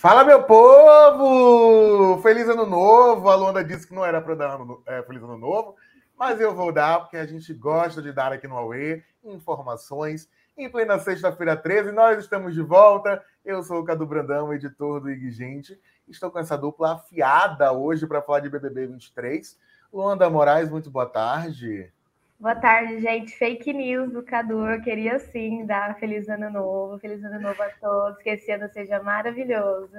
Fala, meu povo! Feliz ano novo! A Luanda disse que não era para dar ano, é, feliz ano novo, mas eu vou dar, porque a gente gosta de dar aqui no Aue informações. Em plena sexta-feira 13, nós estamos de volta. Eu sou o Cadu Brandão, editor do IG Gente. Estou com essa dupla afiada hoje para falar de BBB 23. Luanda Moraes, muito boa tarde. Boa tarde, gente. Fake news do Cadu. Eu queria sim dar feliz ano novo, feliz ano novo a todos. Que esse ano seja maravilhoso.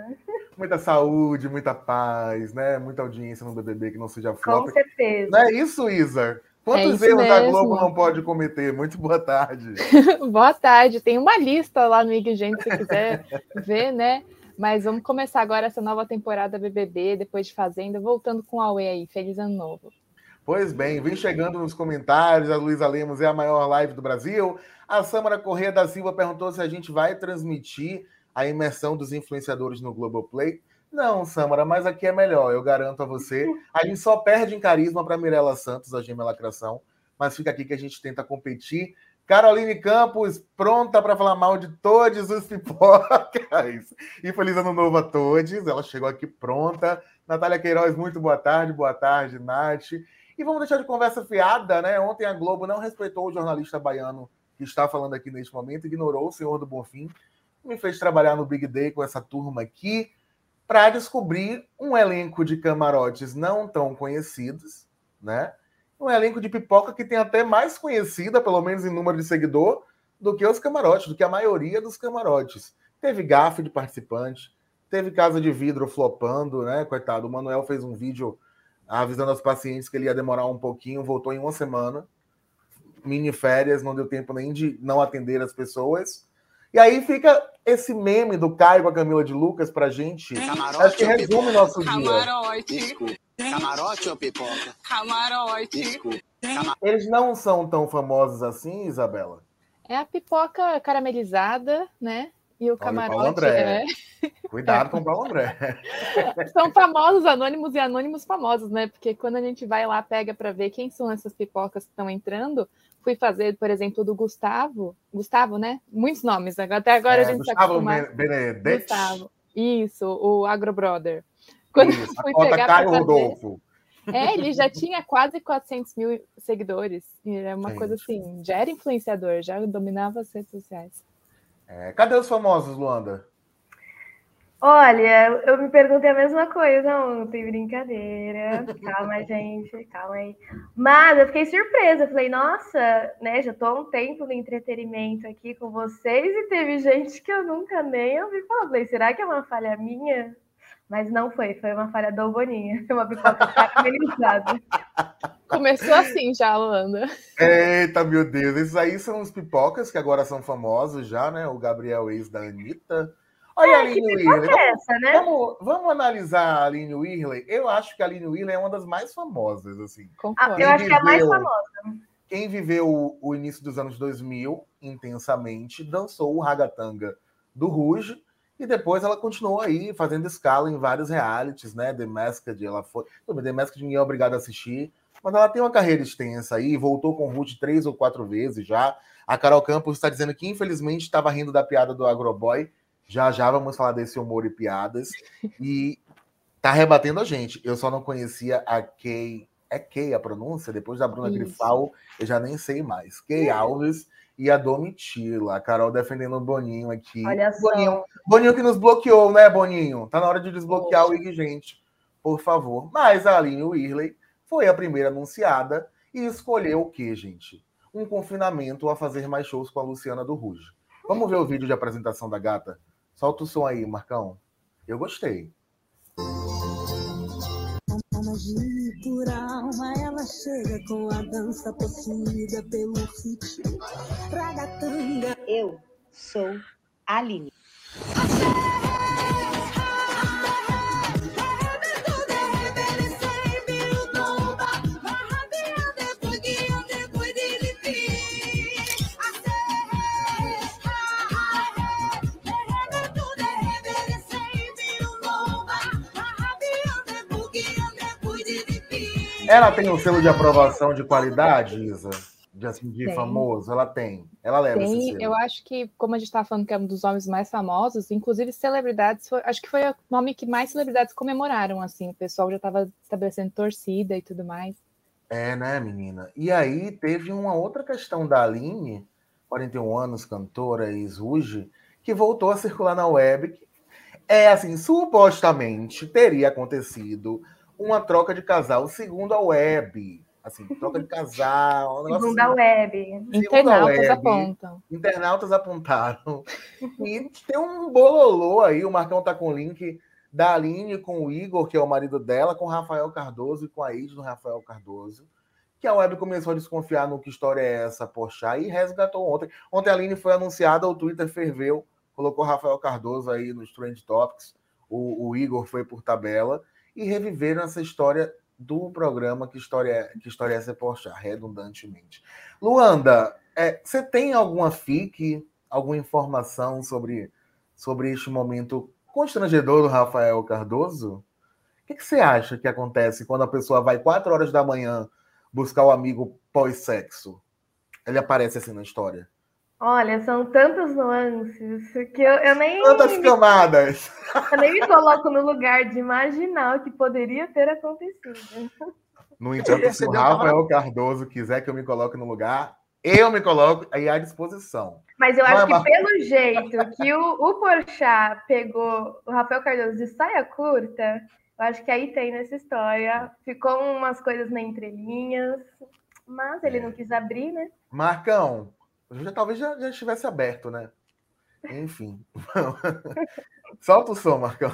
Muita saúde, muita paz, né? Muita audiência no BBB que não seja flop. Com certeza. Não é isso, Isa? Quantos é erros a Globo não pode cometer? Muito boa tarde. boa tarde. Tem uma lista lá no IG, gente, se quiser ver, né? Mas vamos começar agora essa nova temporada BBB, depois de Fazenda, voltando com a Aue aí. Feliz ano novo. Pois bem, vem chegando nos comentários. A Luísa Lemos é a maior live do Brasil. A Samara Corrêa da Silva perguntou se a gente vai transmitir a imersão dos influenciadores no Globoplay. Não, Samara, mas aqui é melhor, eu garanto a você. A gente só perde em carisma para Mirella Santos, a Gêmea Lacração, mas fica aqui que a gente tenta competir. Caroline Campos, pronta para falar mal de todos os pipocas. E feliz ano novo a todos. Ela chegou aqui pronta. Natália Queiroz, muito boa tarde. Boa tarde, Nath. E vamos deixar de conversa fiada, né? Ontem a Globo não respeitou o jornalista baiano que está falando aqui neste momento, ignorou o senhor do Bonfim, me fez trabalhar no Big Day com essa turma aqui para descobrir um elenco de camarotes não tão conhecidos, né? Um elenco de pipoca que tem até mais conhecida, pelo menos em número de seguidor, do que os camarotes, do que a maioria dos camarotes. Teve gafe de participante, teve casa de vidro flopando, né? Coitado, o Manuel fez um vídeo avisando aos pacientes que ele ia demorar um pouquinho, voltou em uma semana, mini férias, não deu tempo nem de não atender as pessoas. E aí fica esse meme do Caio com a Camila de Lucas pra gente. Camarote acho que resume nosso Camarote. dia. Desculpa. Camarote ou pipoca? Camarote. Desculpa. Eles não são tão famosos assim, Isabela? É a pipoca caramelizada, né? E o camarote. Paulo André. É... Cuidado com o Paulo André. São famosos anônimos e anônimos famosos, né? Porque quando a gente vai lá, pega para ver quem são essas pipocas que estão entrando, fui fazer, por exemplo, do Gustavo. Gustavo, né? Muitos nomes. Até agora é, a gente tá Gustavo tá Benedetti. Gustavo. Isso, o Agro Brother. Quando Isso, fui pegar Caio Rodolfo. É, ele já tinha quase 400 mil seguidores. E é uma Gente. coisa assim, já era influenciador, já dominava as redes sociais. É, cadê os famosos, Luanda? Olha, eu me perguntei a mesma coisa ontem, brincadeira. Calma, gente, calma aí. Mas eu fiquei surpresa, falei, nossa, né? Já tô há um tempo no entretenimento aqui com vocês e teve gente que eu nunca nem ouvi falar. Falei, será que é uma falha minha? Mas não foi, foi uma falha do Boninha, uma pipoca caramelizada. Começou assim já, Luanda. Eita, meu Deus. Esses aí são os pipocas que agora são famosos já, né? O Gabriel ex da Anitta. Olha é, a Aline Whirley. É essa, né? vamos, vamos, analisar a Aline Whirley. Eu acho que a Aline Whirley é uma das mais famosas, assim. Ah, eu acho viveu, que é a mais famosa. Quem viveu o, início dos anos 2000 intensamente dançou o ragatanga do Rouge e depois ela continuou aí fazendo escala em vários realities, né? The Masked, ela foi. The Masked ninguém é obrigado a assistir, mas ela tem uma carreira extensa aí, voltou com o Ruth três ou quatro vezes já. A Carol Campos está dizendo que, infelizmente, estava rindo da piada do Agroboy. Já já vamos falar desse humor e piadas. E tá rebatendo a gente. Eu só não conhecia a Kay. É Kay a pronúncia? Depois da Bruna Isso. Grifal, eu já nem sei mais. Kay Alves e a Domitila. A Carol defendendo o Boninho aqui. Olha só. Boninho, Boninho que nos bloqueou, né, Boninho? Tá na hora de desbloquear Poxa. o IG, gente. Por favor. Mas a Aline Whirley foi a primeira anunciada e escolheu o que, gente? Um confinamento a fazer mais shows com a Luciana do Ruge. Vamos ver o vídeo de apresentação da gata? Solta o som aí, Marcão. Eu gostei. Magia por alma, ela chega com a dança possuída pelo ritmo. Ragatanga. Eu sou Aline. Ela tem um selo de aprovação de qualidade, Isa? De assim, de Tem. famoso? Ela tem. Ela leva esse Tem, selo. eu acho que, como a gente estava falando que é um dos nomes mais famosos, inclusive celebridades, foi- acho que foi o nome que mais celebridades comemoraram, assim, o pessoal já estava estabelecendo torcida e tudo mais. É, né, menina? E aí teve uma outra questão da Aline, 41 anos, cantora, ex-Ruge, que voltou a circular na web. É assim, supostamente teria acontecido uma troca de casal, segundo a web. Assim, troca de casal. um Segundo a assim. web. Segundo a Internautas web, apontam. internautas apontaram. E tem um bololô aí, o Marcão tá com o link da Aline com o Igor, que é o marido dela, com o Rafael Cardoso e com a ex do Rafael Cardoso. Que a web começou a desconfiar no que história é essa, poxa, e resgatou ontem. Ontem a Aline foi anunciada, o Twitter ferveu, colocou Rafael Cardoso aí nos Trend Topics, o, o Igor foi por tabela, e reviveram essa história do programa Que História é, que história é essa, redundantemente. Luanda, é, você tem alguma FIC, alguma informação sobre, sobre este momento constrangedor do Rafael Cardoso? O que, que você acha que acontece quando a pessoa vai quatro horas da manhã buscar o amigo pós-sexo? Ele aparece assim na história. Olha, são tantas nuances que eu, eu nem, Quantas camadas! eu nem me coloco no lugar de imaginar o que poderia ter acontecido. No entanto, se o Rafael Cardoso quiser que eu me coloque no lugar, eu me coloco aí à disposição. Mas eu acho que Marcos. pelo jeito que o, o Porchat pegou o Rafael Cardoso de saia curta, eu acho que aí tem nessa história. Ficou umas coisas na entrelinhas, mas ele não quis abrir, né? Marcão, já, talvez já, já estivesse aberto, né? Enfim. Solta o som, Marcão.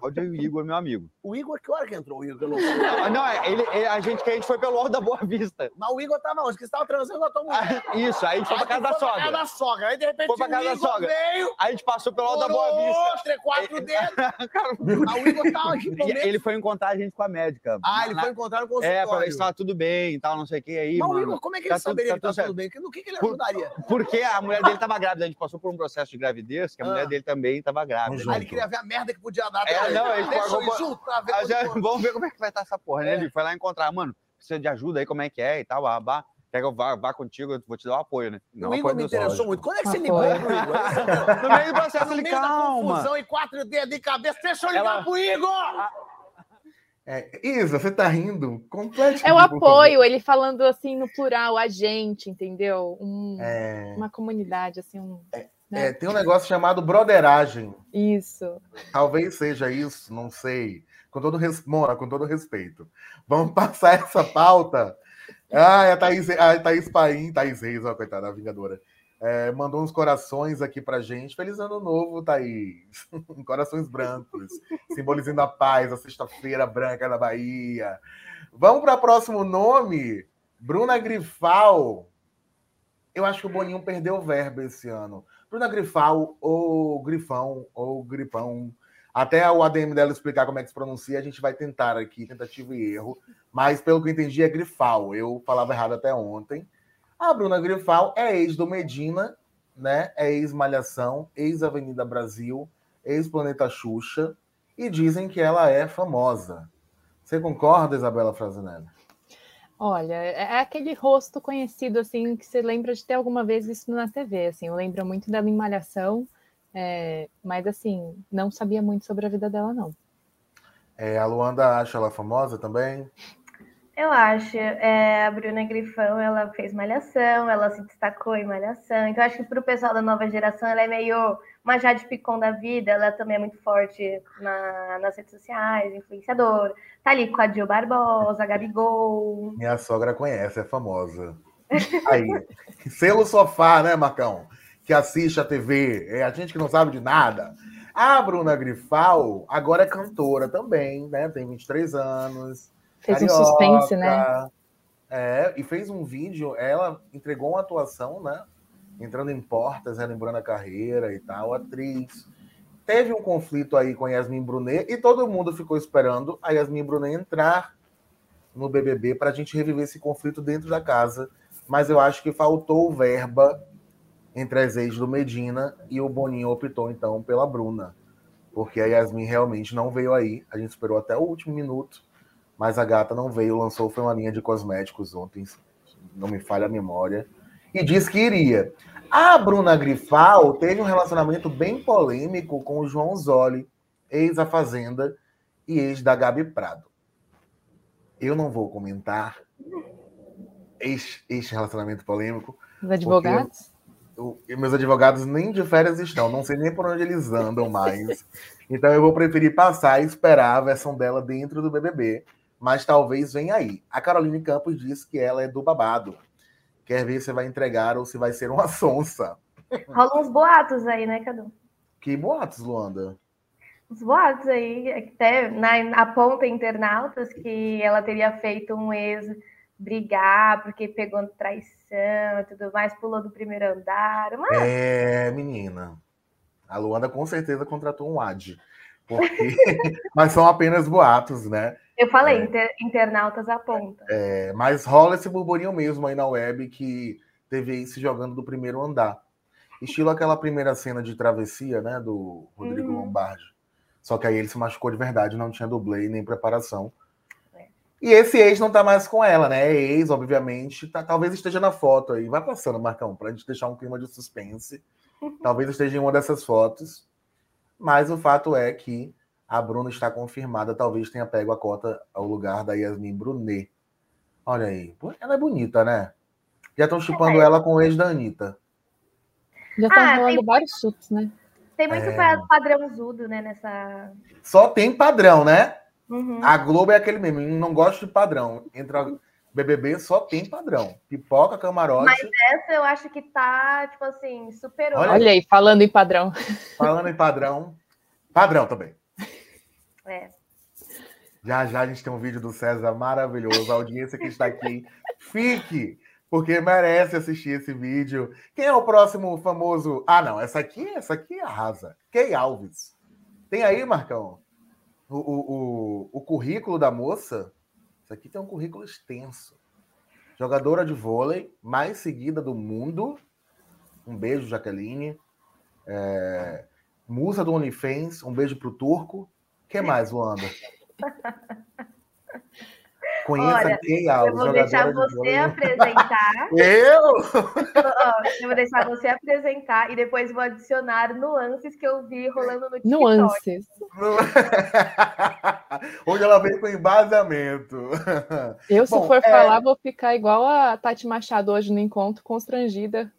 Cláudio e o Igor, meu amigo. O Igor, que hora que entrou o Igor? Eu não. Ah, Não, é, ele, ele- a, gente, que a gente foi pelo Alto da Boa Vista. Mas o Igor tava onde? Que você tava transando com a tua mulher. Ah, Isso, aí a gente foi pra casa da Foi pra casa sogra. da sogra. Aí, de repente, Foi pra casa o da Igor sogra. veio, Aí a gente passou pelo Alto da Boa Vista. três, quatro dedos. Cara, o Igor tava aqui e momento. ele foi encontrar a gente com a médica. Ah, ele Na- foi encontrar no É, consultório. pra ver se tava tudo bem e tal, não sei o que aí, Mas o mano. Igor, como é que ele Tá saberia tá que tá tudo bem? No que, que ele Por- ajudaria? Porque a mulher dele tava grávida, a gente passou por um processo de gravidez, que a Ah. mulher dele também tava grávida. Ele queria ver a merda que podia dar. É, pra não, ele Deixa eu ir junto pra ver Ah, já- vamos ver como é que vai estar essa porra, né? É. Ele foi lá encontrar, mano, precisa de ajuda aí, como é que é e tal, babá. Quer que eu vá, vá contigo, eu vou te dar o apoio, né? O Igor me interessou sócio. muito. Quando é que você ligou pro Igor? No meio do processo, No meio da confusão e quatro dedos de cabeça. Deixa eu ligar Ela- pro Igor! É, Isa, você tá rindo? Complete. É o apoio, ele falando assim no plural, a gente, entendeu? Um- É, Uma comunidade, assim, um... é, tem um negócio chamado broderagem. Isso. Talvez seja isso, não sei. Com todo res... Mona, com todo respeito. Vamos passar essa pauta. Ah, a Thaís, a Thaís Paim, Thaís Reis, ó, coitada, a Vingadora. é, mandou uns corações aqui pra gente. Feliz ano novo, Thaís. corações brancos, simbolizando a paz, a sexta-feira branca da Bahia. Vamos para o próximo nome. Bruna Grifal. Eu acho que o Boninho perdeu o verbo esse ano. Bruna Grifal, ou Grifão, ou Gripão. Até o ADM dela explicar como é que se pronuncia, a gente vai tentar aqui, tentativa e erro. Mas, pelo que eu entendi, é Grifal. Eu falava errado até ontem. A Bruna Grifal é ex do Medina, né? É ex-Malhação, ex-Avenida Brasil, ex-Planeta Xuxa. E dizem que ela é famosa. Você concorda, Isabela Frazinelli? Olha, é aquele rosto conhecido, assim, que você lembra de ter alguma vez visto na TV, assim. Eu lembro muito dela em Malhação, é, mas, assim, não sabia muito sobre a vida dela, não. É, a Luanda acha ela famosa também? Eu acho. é, a Bruna Grifão, ela fez Malhação, ela se destacou em Malhação. Então, acho que para o pessoal da nova geração, ela é meio uma Jade Picon da vida. Ela também é muito forte na- nas redes sociais, influenciadora. Tá ali com a Gil Barbosa, a Gabigol. Minha sogra conhece, é famosa. Aí, selo sofá, né, Marcão? Que assiste a TV, é a gente que não sabe de nada. A Bruna Grifal agora é cantora também, né? Tem 23 anos. Fez um carioca, suspense, né? É, e fez um vídeo, ela entregou uma atuação, né? Entrando em portas, relembrando a carreira e tal, atriz. Teve um conflito aí com a Yasmin Brunet e todo mundo ficou esperando a Yasmin Brunet entrar no BBB para a gente reviver esse conflito dentro da casa. Mas eu acho que faltou verba entre as ex do Medina e o Boninho optou então pela Bruna. Porque a Yasmin realmente não veio aí. A gente esperou até o último minuto, mas a gata não veio, lançou foi uma linha de cosméticos ontem. não me falha a memória, e disse que iria. A Bruna Grifal teve um relacionamento bem polêmico com o João Zoli, ex-A Fazenda e ex da Gabi Prado. Eu não vou comentar este, este relacionamento polêmico. Os advogados? Eu- meus advogados nem de férias estão, não sei nem por onde eles andam mais. Então eu vou preferir passar e esperar a versão dela dentro do BBB, mas talvez venha aí. A Caroline Campos disse que ela é do babado. Quer ver se vai entregar ou se vai ser uma sonsa. Rolam uns boatos aí, né, Cadu? Que boatos, Luanda? Os boatos aí, até na, aponta internautas que ela teria feito um ex brigar porque pegou traição e tudo mais, pulou do primeiro andar. Mas É, menina. A Luanda com certeza contratou um AD. Porque... mas são apenas boatos, né? Eu falei, É. inter- internautas apontam. É, mas rola esse burburinho mesmo aí na web que teve se jogando do primeiro andar. Estilo aquela primeira cena de travessia, né? Do Rodrigo Uhum. Lombardi. Só que aí ele se machucou de verdade, não tinha dublê nem preparação. É. E esse ex não tá mais com ela, né? Ex, obviamente, tá- talvez esteja na foto aí. Vai passando, Marcão, pra gente deixar um clima de suspense. talvez esteja em uma dessas fotos. Mas o fato é que a Bruna está confirmada, talvez tenha pego a cota ao lugar da Yasmin Brunet. Olha aí. Ela é bonita, né? Já estão chipando ela com o ex da Anitta. Já tá Ah, rolando tem- vários chutes, né? Tem muito É. pa- padrãozudo, né, nessa... Só tem padrão, né? Uhum. A Globo é aquele mesmo, não gosta de padrão. Entra BBB, só tem padrão. Pipoca, camarote. Mas Essa eu acho que tá, tipo assim, superou. Olha- Olha aí, falando em padrão. Falando em padrão. Padrão também. É. Já já a gente tem um vídeo do César maravilhoso. A audiência que está aqui, fique, porque merece assistir esse vídeo. Quem é o próximo famoso? Ah, não, essa aqui, essa aqui arrasa. Kay Alves. Tem aí, Marcão, o, o, o, o currículo da moça. Isso aqui tem um currículo extenso. Jogadora de vôlei, mais seguida do mundo. Um beijo, Jaqueline. É, musa do OnlyFans. Um beijo pro Turco. Que mais, Luanda? Conheça Olha, a Kay Eu Alves, vou deixar de você apresentar. Eu? Eu vou deixar você apresentar e depois vou adicionar nuances que eu vi rolando no TikTok. Nuances. Hoje ela veio com embasamento. Eu, se Bom, for é- falar, vou ficar igual a Tati Machado hoje no encontro, constrangida,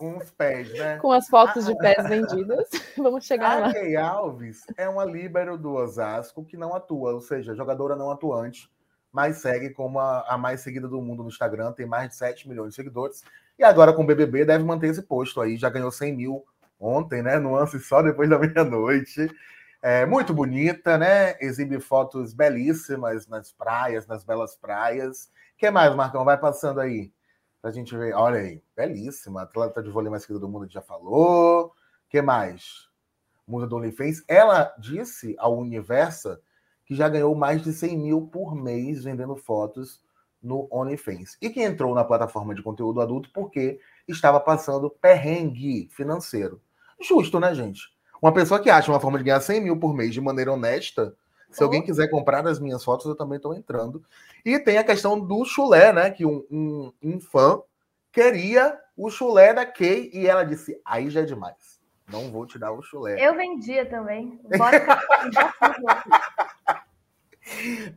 Com os pés, né? com as fotos de pés vendidas. Vamos chegar A lá. Kay Alves é uma líbero do Osasco que não atua, ou seja, jogadora não atuante, mas segue como a, a mais seguida do mundo no Instagram, tem mais de 7 milhões de seguidores. E agora com o BBB deve manter esse posto aí, já ganhou 100 mil ontem, né? Nuance só depois da meia-noite. É muito bonita, né? Exibe fotos belíssimas nas praias, nas belas praias. O que mais, Marcão? Vai passando aí pra gente ver. Olha aí, belíssima. Atleta de vôlei mais seguida do mundo, já falou. Que mais? Musa do OnlyFans. Ela disse ao Universa que já ganhou mais de 100 mil por mês vendendo fotos no OnlyFans. E que entrou na plataforma de conteúdo adulto porque estava passando perrengue financeiro. Justo, né, gente? Uma pessoa que acha uma forma de ganhar 100 mil por mês de maneira honesta, se Oh. alguém quiser comprar as minhas fotos, eu também estou entrando. E tem a questão do chulé, né? Que um, um, um fã queria o chulé da Kay e ela disse: aí já é demais. Não vou te dar o chulé. Eu vendia também. Bora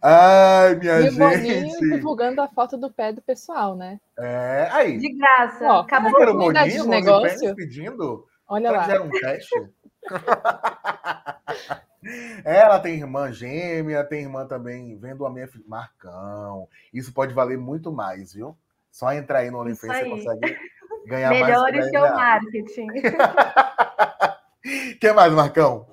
Ai, minha E o Boninho gente. divulgando a foto do pé do pessoal, né? É, aí. de graça. Ó, Acabou que era o oportunidade Boninho, de negócio. pedindo? Olha Será lá. era um teste? Ela tem irmã gêmea, tem irmã também vendo a minha filha. Marcão. Isso pode valer muito mais, viu? Só entrar aí no OnlyFans você consegue ganhar Melhore mais. seu marketing. O que mais, Marcão?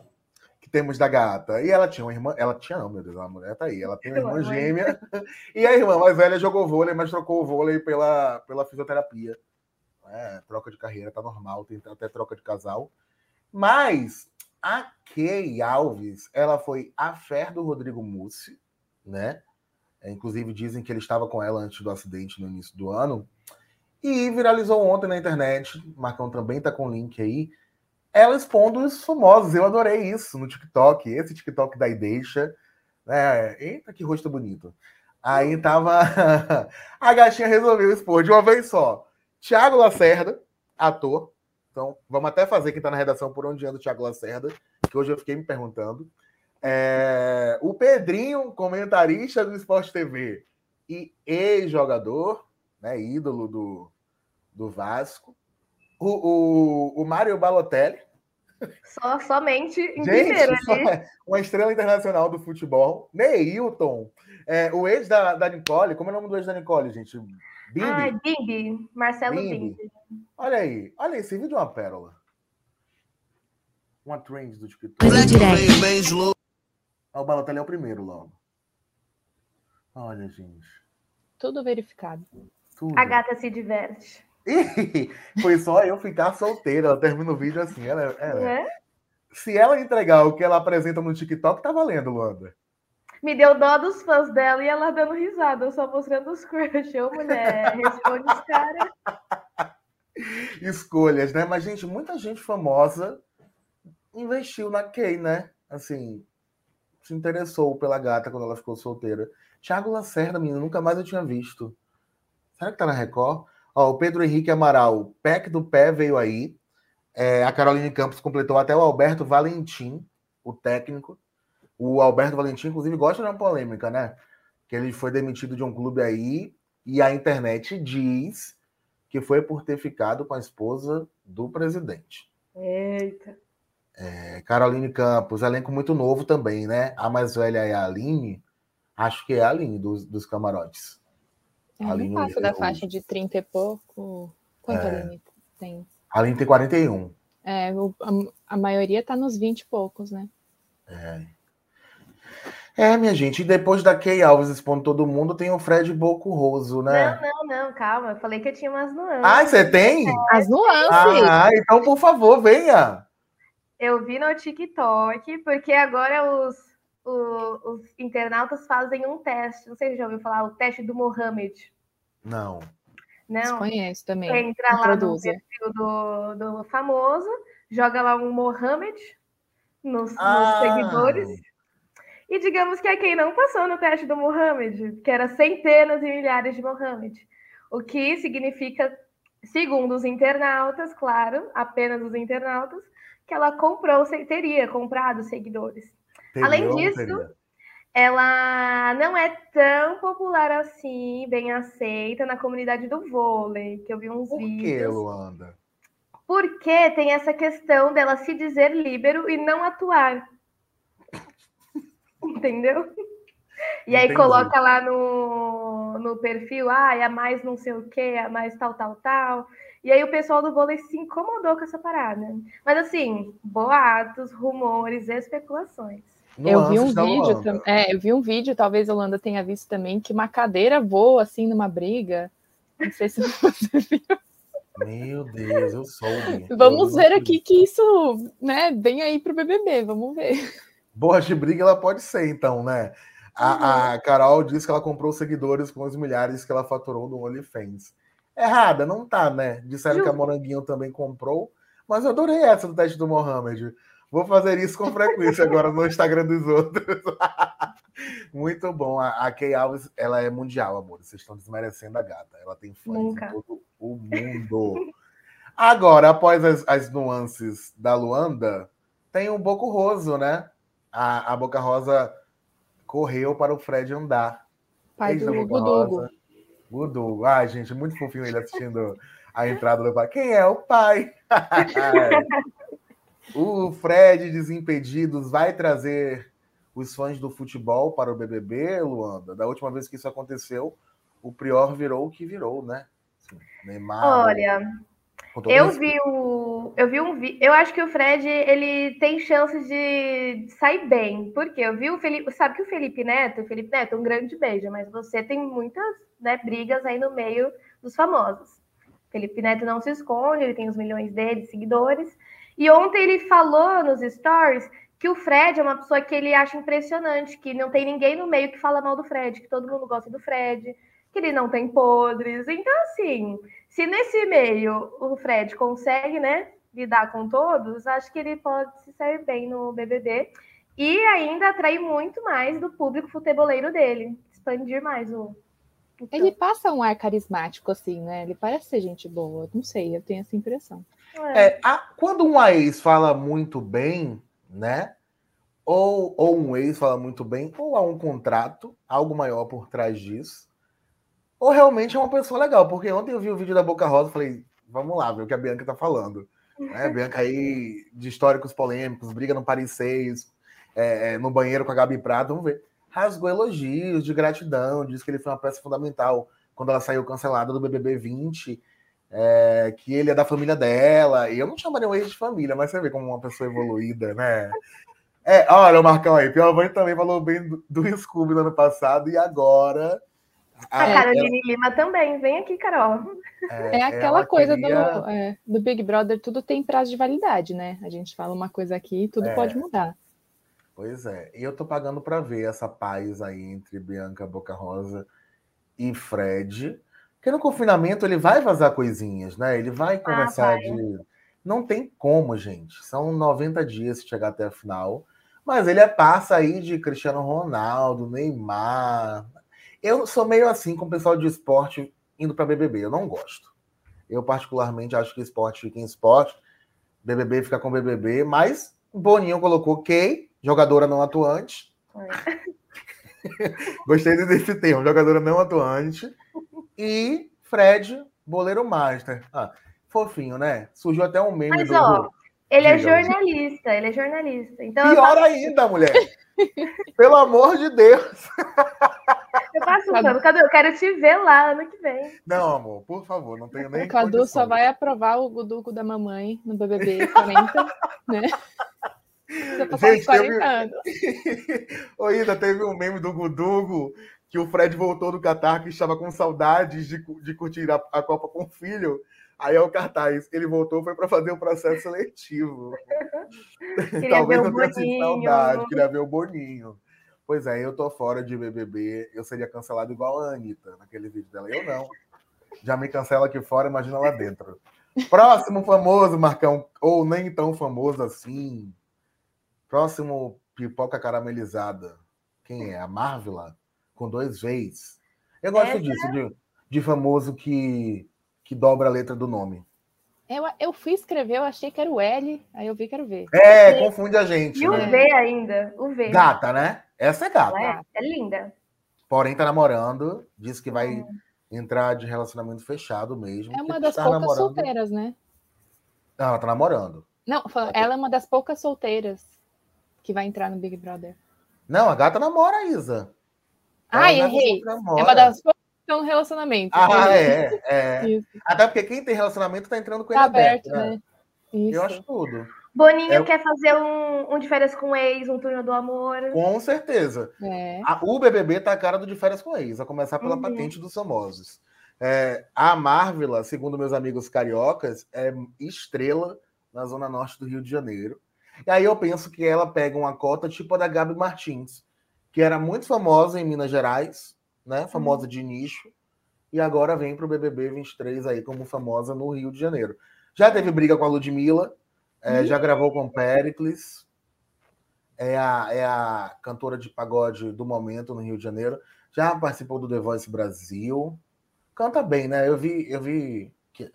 Que temos da gata. E ela tinha uma irmã. Ela tinha, não, meu Deus, a mulher tá aí. Ela tem uma irmã amor de gêmea. E a irmã mais velha jogou vôlei, mas trocou o vôlei pela, pela fisioterapia. É, troca de carreira, tá normal, tem até troca de casal. Mas a Kay Alves, ela foi a fé do Rodrigo Mussi, né? É, inclusive dizem que ele estava com ela antes do acidente no início do ano. E viralizou ontem na internet. Marcão também tá com o link aí. Ela expondo os famosos. Eu adorei isso no TikTok. Esse TikTok da Ideixa. Né? Eita, que rosto bonito. Aí tava. A gatinha resolveu expor de uma vez só. Tiago Lacerda, ator. Então, vamos até fazer quem tá na redação por onde anda o Tiago Lacerda, que hoje eu fiquei me perguntando. É, o Pedrinho, comentarista do Esporte TV e ex-jogador, né, ídolo do, do Vasco. O, o, o Mário Balotelli, Só, somente em Gente, primeiro só- ali. uma estrela internacional do futebol. Neilton, é, o ex da, da Nicole, como é o nome do ex da Nicole, gente? Bimbi. Ai, Bimbi. Marcelo Bimbi. Bimbi. Olha aí, olha aí, esse vídeo é uma pérola. Uma trend do TikTok. Ah, o Balotelli é o primeiro logo. Olha, gente. Tudo verificado. Tudo. A gata se diverte. Ih, Foi só eu ficar solteira. Ela termina o vídeo assim. Ela, ela- Né? Se ela entregar o que ela apresenta no TikTok, tá valendo, Luanda. Me deu dó dos fãs dela e ela dando risada, eu só mostrando os crush. Ô, mulher, responde os caras. escolhas, né? Mas, gente, muita gente famosa investiu na Kay, né? Assim, se interessou pela gata quando ela ficou solteira. Thiago Lacerda, menina, nunca mais eu tinha visto. Será que tá na Record? Ó, o Pedro Henrique Amaral, PEC do pé veio aí. É, a Caroline Campos completou até o Alberto Valentim, o técnico. O Alberto Valentim, inclusive, gosta de uma polêmica, né? Que ele foi demitido de um clube aí e a internet diz que foi por ter ficado com a esposa do presidente. Eita. É, Caroline Campos, elenco muito novo também, né? A mais velha é a Aline. Acho que é a Aline dos, dos camarotes. Eu Ali não no- passo da eu- faixa de 30 e pouco. Quanto É. a Aline tem? A Aline tem 41. É, o- a, a maioria tá nos 20 e poucos, né? É, minha gente, e depois da Kay Alves expondo todo mundo, tem o Fred Bocurroso, né? Não, não, não, calma. Eu falei que eu tinha umas nuances. Ah, você tem? As nuances! Ah, então, por favor, venha. Eu vi no TikTok, porque agora os, o- os internautas fazem um teste. Não sei se já ouviu falar, o teste do Mohamed. Não. Não? Desconheço também. Entra lá no perfil do, do famoso, joga lá um Mohamed nos, nos Ah. seguidores. E digamos que é quem não passou no teste do Mohamed, que era centenas e milhares de Mohamed. O que significa, segundo os internautas, claro, apenas os internautas, que ela comprou, teria comprado seguidores. Teria Além disso, teria? Ela não é tão popular assim, bem aceita na comunidade do vôlei, que eu vi uns Por que, vídeos. Luanda? Porque tem essa questão dela se dizer líbero e não atuar. Entendeu? E aí Entendi. coloca lá no, no perfil, ah, é a mais não sei o quê, é a mais tal, tal, tal. E aí o pessoal do vôlei se incomodou com essa parada. Mas assim, boatos, rumores, especulações. Eu vi um da vídeo, tam- é, eu vi um vídeo, talvez a Holanda tenha visto também, que uma cadeira voa assim numa briga. Não sei se você viu. Meu Deus, eu soube. Vamos Eu ver aqui que isso, né, vem aí pro BBB, vamos ver. Boa de briga ela pode ser, então, né? A, a Carol disse que ela comprou seguidores com os milhares que ela faturou no OnlyFans. Errada, não tá, né? Disseram que a. Moranguinho também comprou, mas eu adorei essa do teste do Mohamed. Vou fazer isso com frequência agora no Instagram dos outros. Muito bom. A, a Kay Alves, ela é mundial, amor. Vocês estão desmerecendo a gata. Ela tem fãs Nunca. em todo o mundo. Agora, após as, as nuances da Luanda, tem o Boco Roso, né? A, a Boca Rosa correu para o Fred andar. Pai Ex do Boca Gudugo. Rosa. Gudugo. Ai, gente, muito fofinho ele assistindo a entrada do pai. Quem é o pai? o Fred Desimpedidos vai trazer os fãs do futebol para o BBB, Luanda? Da última vez que isso aconteceu, o Prior virou o que virou, né? Assim, Neymar. Olha, eu respeito. vi o. Eu vi um vi... Eu acho que o Fred ele tem chances de sair bem. Porque eu vi o Felipe. Sabe que o Felipe Neto, o Felipe Neto, um grande beijo, mas você tem muitas né, brigas aí no meio dos famosos. Felipe Neto não se esconde, ele tem os milhões dele, de seguidores. E ontem ele falou nos stories que o Fred é uma pessoa que ele acha impressionante, que não tem ninguém no meio que fala mal do Fred, que todo mundo gosta do Fred, que ele não tem podres. Então, assim, se nesse meio o Fred consegue, né, lidar com todos, acho que ele pode se sair bem no BBB e ainda atrair muito mais do público futeboleiro dele, expandir mais o. então, Ele passa um ar carismático, assim, né? Ele parece ser gente boa. Não sei, eu tenho essa impressão. é. É, a- quando um ex fala muito bem, né? Ou, ou um ex fala muito bem, ou há um contrato, algo maior por trás disso. Ou realmente é uma pessoa legal, porque ontem eu vi o vídeo da Boca Rosa e falei, vamos lá, ver o que a Bianca tá falando. Né? Bianca aí, de históricos polêmicos, briga no Paris 6, é, é, no banheiro com a Gabi Prado, vamos ver. Rasgou elogios de gratidão, disse que ele foi uma peça fundamental quando ela saiu cancelada do BBB 20 é, que ele é da família dela. E eu não chamaria o ex de família, mas você vê como uma pessoa evoluída, né? É, olha o Marcão aí. Piovani também falou bem do, do Scooby no ano passado e agora. A a- Caroline Lima também. Vem aqui, Carol. ela- É aquela ela coisa queria- do, é, do Big Brother, tudo tem prazo de validade, né? A gente fala uma coisa aqui e tudo É. pode mudar. Pois é. E eu tô pagando pra ver essa paz aí entre Bianca Boca Rosa e Fred. Porque no confinamento ele vai vazar coisinhas, né? Ele vai conversar vai. de. Não tem como, gente. São 90 dias se chegar até a final. Mas ele é passa aí de Cristiano Ronaldo, Neymar. Eu sou meio assim com o pessoal de esporte indo para BBB. Eu não gosto. Eu, particularmente, acho que esporte fica em esporte, BBB fica com BBB, mas o Boninho colocou Kay, jogadora não atuante. Gostei desse termo, jogadora não atuante. E Fred, boleiro master. Ah, fofinho, né? Surgiu até um meme Mas, do. ó, ele é jornalista. Ele é jornalista. Então, Pior faço, ainda, mulher. Pelo amor de Deus. plano. Cadu, eu quero te ver lá ano que vem. Não, amor, por favor, não tenho nem. O Cadu só vai aprovar o guduco da mamãe no BBB 40, né? Você Gente, uns 40 teve- anos. Ô, ainda teve um meme do Gudugo que o Fred voltou do Catar que estava com saudades de, de curtir a, a Copa com o filho. Aí é o cartaz. Ele voltou foi para fazer o processo seletivo. Queria Talvez ver o não tenha sido Boninho. saudade, queria ver o Boninho. Pois é, eu tô fora de BBB. Eu seria cancelado igual a Anitta naquele vídeo dela. Eu não. Já me cancela aqui fora, imagina lá dentro. Próximo famoso, Marcão, ou nem tão famoso assim. Próximo pipoca caramelizada. Quem é? A Marvela? Com dois V's. Eu gosto disso, de, de famoso que, que dobra a letra do nome. Eu, eu fui escrever, eu achei que era o L, aí eu vi que era o V. É, confunde a gente. E o né? V ainda. O V. Gata, né? Essa é gata. É, é linda. Porém, tá namorando. Disse que vai entrar de relacionamento fechado mesmo. É uma das tá poucas namorando- solteiras, né? Não, ela tá namorando. Não, ela é uma das poucas solteiras que vai entrar no Big Brother. Não, a gata namora, Isa. Ah, errei. É uma das poucas estão no relacionamento. Ah, é, é. Isso. Até porque quem tem relacionamento tá entrando com ele Tá aberto, aberto, né? né? Isso. Eu acho tudo. Boninho É quer fazer um, um de férias com o ex, um turno do amor. Com certeza. É. A- o BBB tá a cara do de férias com ex, a começar pela Uhum. patente dos famosos. É, a Marvela, segundo meus amigos cariocas, é estrela na zona norte do Rio de Janeiro. E aí eu penso que ela pega uma cota tipo a da Gabi Martins, que era muito famosa em Minas Gerais, né? Famosa de nicho, e agora vem para o BBB 23 aí como famosa no Rio de Janeiro. Já teve briga com a Ludmilla, é, já gravou com Pericles, é a, é a cantora de pagode do momento no Rio de Janeiro. Já participou do The Voice Brasil. Canta bem, né? Eu vi, eu vi que-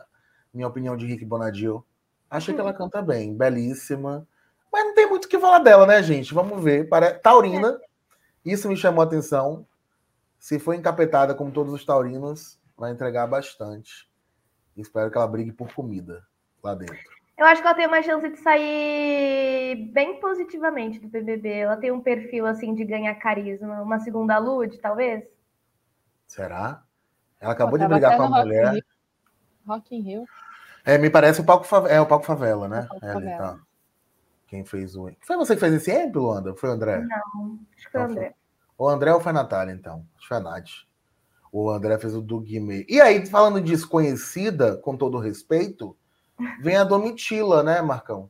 minha opinião de Rick Bonadil. Achei que ela canta bem, belíssima. Mas não tem muito o que falar dela, né, gente? Vamos ver. Para... Taurina, isso me chamou a atenção. Se for encapetada como todos os taurinos, vai entregar bastante. Espero que ela brigue por comida lá dentro. Eu acho que ela tem uma chance de sair bem positivamente do BBB. Ela tem um perfil assim de ganhar carisma. Uma segunda Lud, talvez? Será? Ela acabou de Tava brigar com a Rock in mulher. Rio. Rock in Rio. É, me parece o palco, Fa- é, o palco favela, né? É o Palco É ali, Favela. tá. Quem fez o. Foi você que fez esse app, Luanda? Foi o André? Não, acho que foi o André. O André ou foi a Natália, então? Acho que foi a Nath. O André fez o do Guimê. E aí, falando de desconhecida, com todo respeito, vem a Domitila, né, Marcão?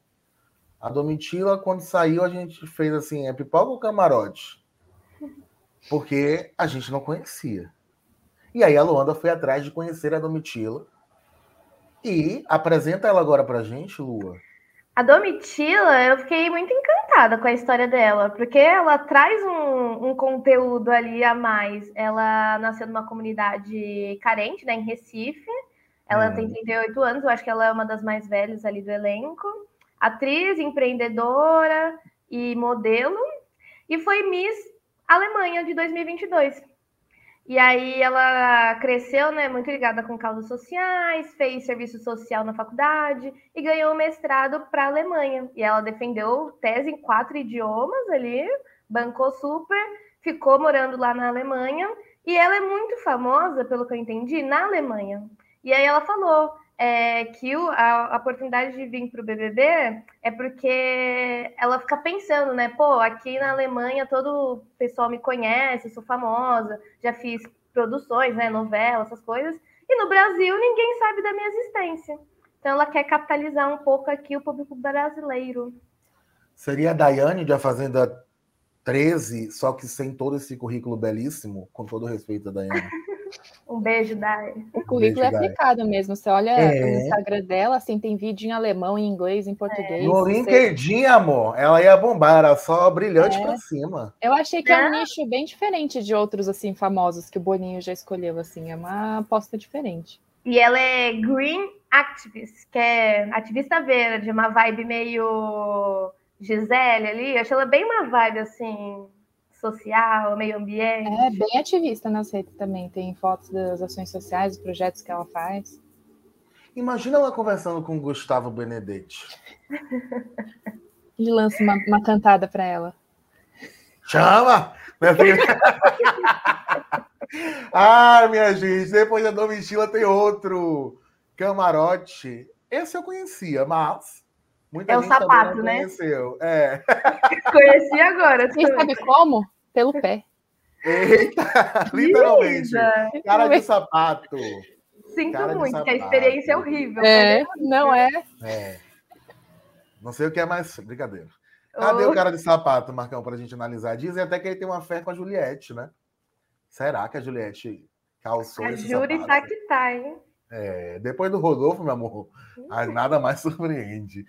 A Domitila, quando saiu, a gente fez assim, é pipoca ou camarote? Porque a gente não conhecia. E aí a Luanda foi atrás de conhecer a Domitila. E apresenta ela agora pra gente, Lua. A Domitila, eu fiquei muito encantada com a história dela, porque ela traz um, um conteúdo ali a mais. Ela nasceu numa comunidade carente, né, em Recife. Ela Hum. tem 38 anos, eu acho que ela é uma das mais velhas ali do elenco. Atriz, empreendedora e modelo. E foi Miss Alemanha de 2022. E aí ela cresceu, né, muito ligada com causas sociais, fez serviço social na faculdade e ganhou um mestrado para a Alemanha. E ela defendeu tese em quatro idiomas ali, bancou super, ficou morando lá na Alemanha e ela é muito famosa, pelo que eu entendi, na Alemanha. E aí ela falou é, que o- a, a oportunidade de vir para o BBB é porque ela fica pensando, né? Pô, aqui na Alemanha todo o pessoal me conhece, sou famosa, já fiz produções, né? Novela, essas coisas. E no Brasil ninguém sabe da minha existência. Então ela quer capitalizar um pouco aqui o público brasileiro. Seria a Daiane de A Fazenda 13, só que sem todo esse currículo belíssimo, com todo o respeito a Daiane. Um beijo, Dai. O currículo é Dai. aplicado mesmo. Você olha É. o Instagram dela, assim, tem vídeo em alemão, em inglês, em português. No Você- LinkedIn, amor, ela ia bombar, era só brilhante É. pra cima. Eu achei que é um Ah. nicho bem diferente de outros, assim, famosos que o Boninho já escolheu, assim. É uma aposta diferente. E ela é Green Activist, que é ativista verde, uma vibe meio Gisele ali. Eu acho ela bem uma vibe assim, social, meio ambiente. É bem ativista nas redes também. Tem fotos das ações sociais, dos projetos que ela faz. Imagina ela conversando com o Gustavo Benedetti. E lança uma, uma cantada pra ela. Chama! Minha filha. ah, minha gente, depois da Domitila tem outro camarote. Esse eu conhecia, mas muita É o sapato, né? conheceu. É. Conheci agora. Quem sabe como? Pelo pé. Eita, literalmente. Lisa, Cara de sapato. Sinto Cara muito, que a experiência é horrível. É, não é? É. Não sei o que é mais. Brincadeira. Cadê Oh. o cara de sapato, Marcão, pra gente analisar? Dizem até que ele tem uma fé com a Juliette, né? Será que a Juliette calçou A esse Júri sapato? tá que tá, hein? É, depois do Rodolfo, meu amor, ah, nada mais surpreende.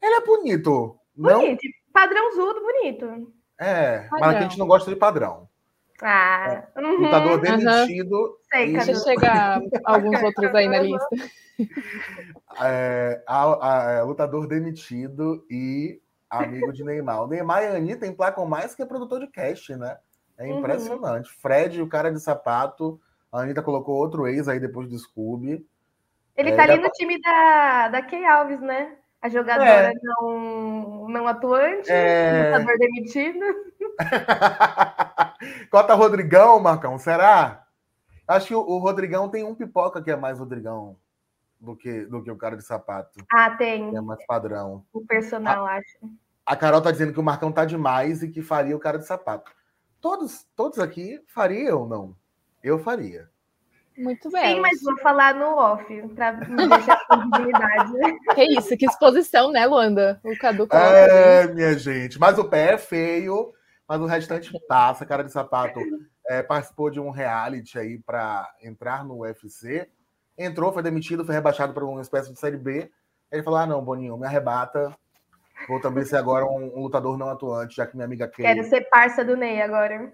Ele é bonito. Não Bonito. Padrãozudo, bonito. É, mas Padrão. aqui a gente não gosta de padrão. Ah, uhum, Lutador demitido, sei, e- Deixa chegar alguns outros aí na lista. é, a- a- é, lutador demitido e amigo de Neymar. O Neymar e a Anitta emplacam mais que produtor de cast, né? É Uhum. impressionante. Fred, o cara de sapato. A Anitta colocou outro ex aí depois do Scooby. Ele É, tá ali é- no time da, da Key Alves, né? A jogadora não, não atuante, É. lutador demitido. Cota Rodrigão, Marcão, será? Acho que o, o Rodrigão tem um pipoca que é mais Rodrigão do que, do que o cara de sapato. Ah, tem. É mais padrão. O personal, acho. A Carol tá dizendo que o Marcão tá demais e que faria o cara de sapato. Todos, todos aqui fariam ou não? Eu faria. Muito bem. Sim, mas vou falar no off, pra me deixar com dignidade. Que isso, que exposição, né, Luanda? O Cadu coloca ali. É, minha gente. Mas o pé é feio, mas o restante passa. Cara de sapato é, participou de um reality aí para entrar no UFC. Entrou, foi demitido, foi rebaixado para uma espécie de série B. Ele falou: Ah, não, Boninho, me arrebata. Vou também ser agora um, um lutador não atuante, já que minha amiga Kay, Quero ser parça do Ney agora.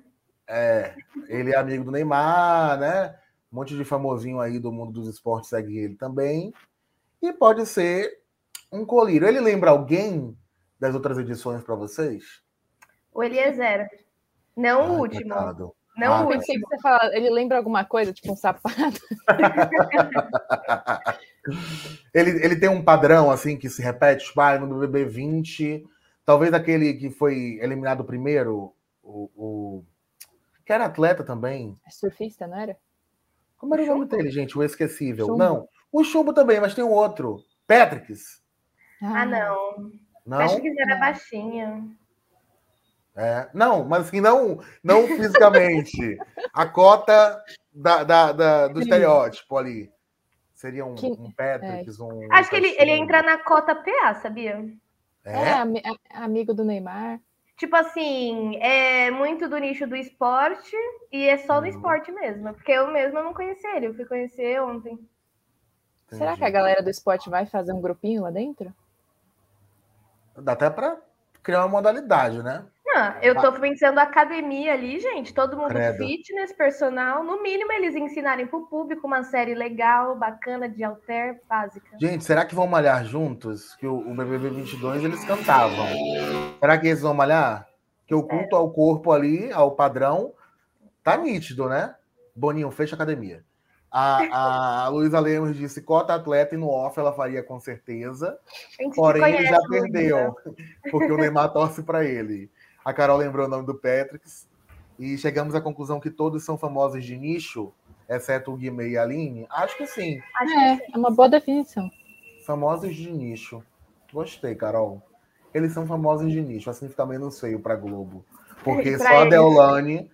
é, ele é amigo do Neymar, né? Um monte de famosinho aí do mundo dos esportes segue ele também. E pode ser um colírio. Ele lembra alguém das outras edições para vocês? O Eliezer. Não Ai, o último. Não Ah, o último. que você fala, ele lembra alguma coisa, tipo um sapato. Ele, ele tem um padrão assim que se repete, tipo, ah, no BBB 20, talvez aquele que foi eliminado primeiro, o, o- que era atleta também. É surfista, não era? Como era o nome dele, gente? O esquecível. Chumbo. Não, o Chumbo também, mas tem um outro. Patricks. Ah, não. Não? Acho que ele era baixinho. É, não, mas assim, não, não fisicamente. A cota da, da- da- do Sim. estereótipo ali. Seria um, Que- um Patricks, um. Acho que ele, ele entra na cota PA, sabia? É, É? ami- a- amigo do Neymar. Tipo assim, é muito do nicho do esporte e é só no Uhum. esporte mesmo. Porque eu mesma não conhecia ele, eu fui conhecer ontem. Será Entendi. que a galera do esporte vai fazer um grupinho lá dentro? Dá até pra criar uma modalidade, né? Eu tô pensando academia ali, gente. Todo mundo Credo. fitness, personal. No mínimo, eles ensinarem pro público uma série legal, bacana, de alter, básica. Gente, será que vão malhar juntos? Que o, o BBB 22 eles cantavam. Será que eles vão malhar? Que o culto ao corpo ali, ao padrão, tá nítido, né? Boninho, fecha a academia. A, a Luísa Lemos disse cota atleta e no off ela faria com certeza. Porém, ele já perdeu, porque o Neymar torce para ele. A Carol lembrou o nome do Patricks. E chegamos à conclusão que todos são famosos de nicho, exceto o Guimê e a Aline. Acho que sim. É, é uma boa definição. Famosos de nicho. Gostei, Carol. Eles são famosos de nicho, assim fica menos feio pra Globo. Porque Pra só a. Deolane.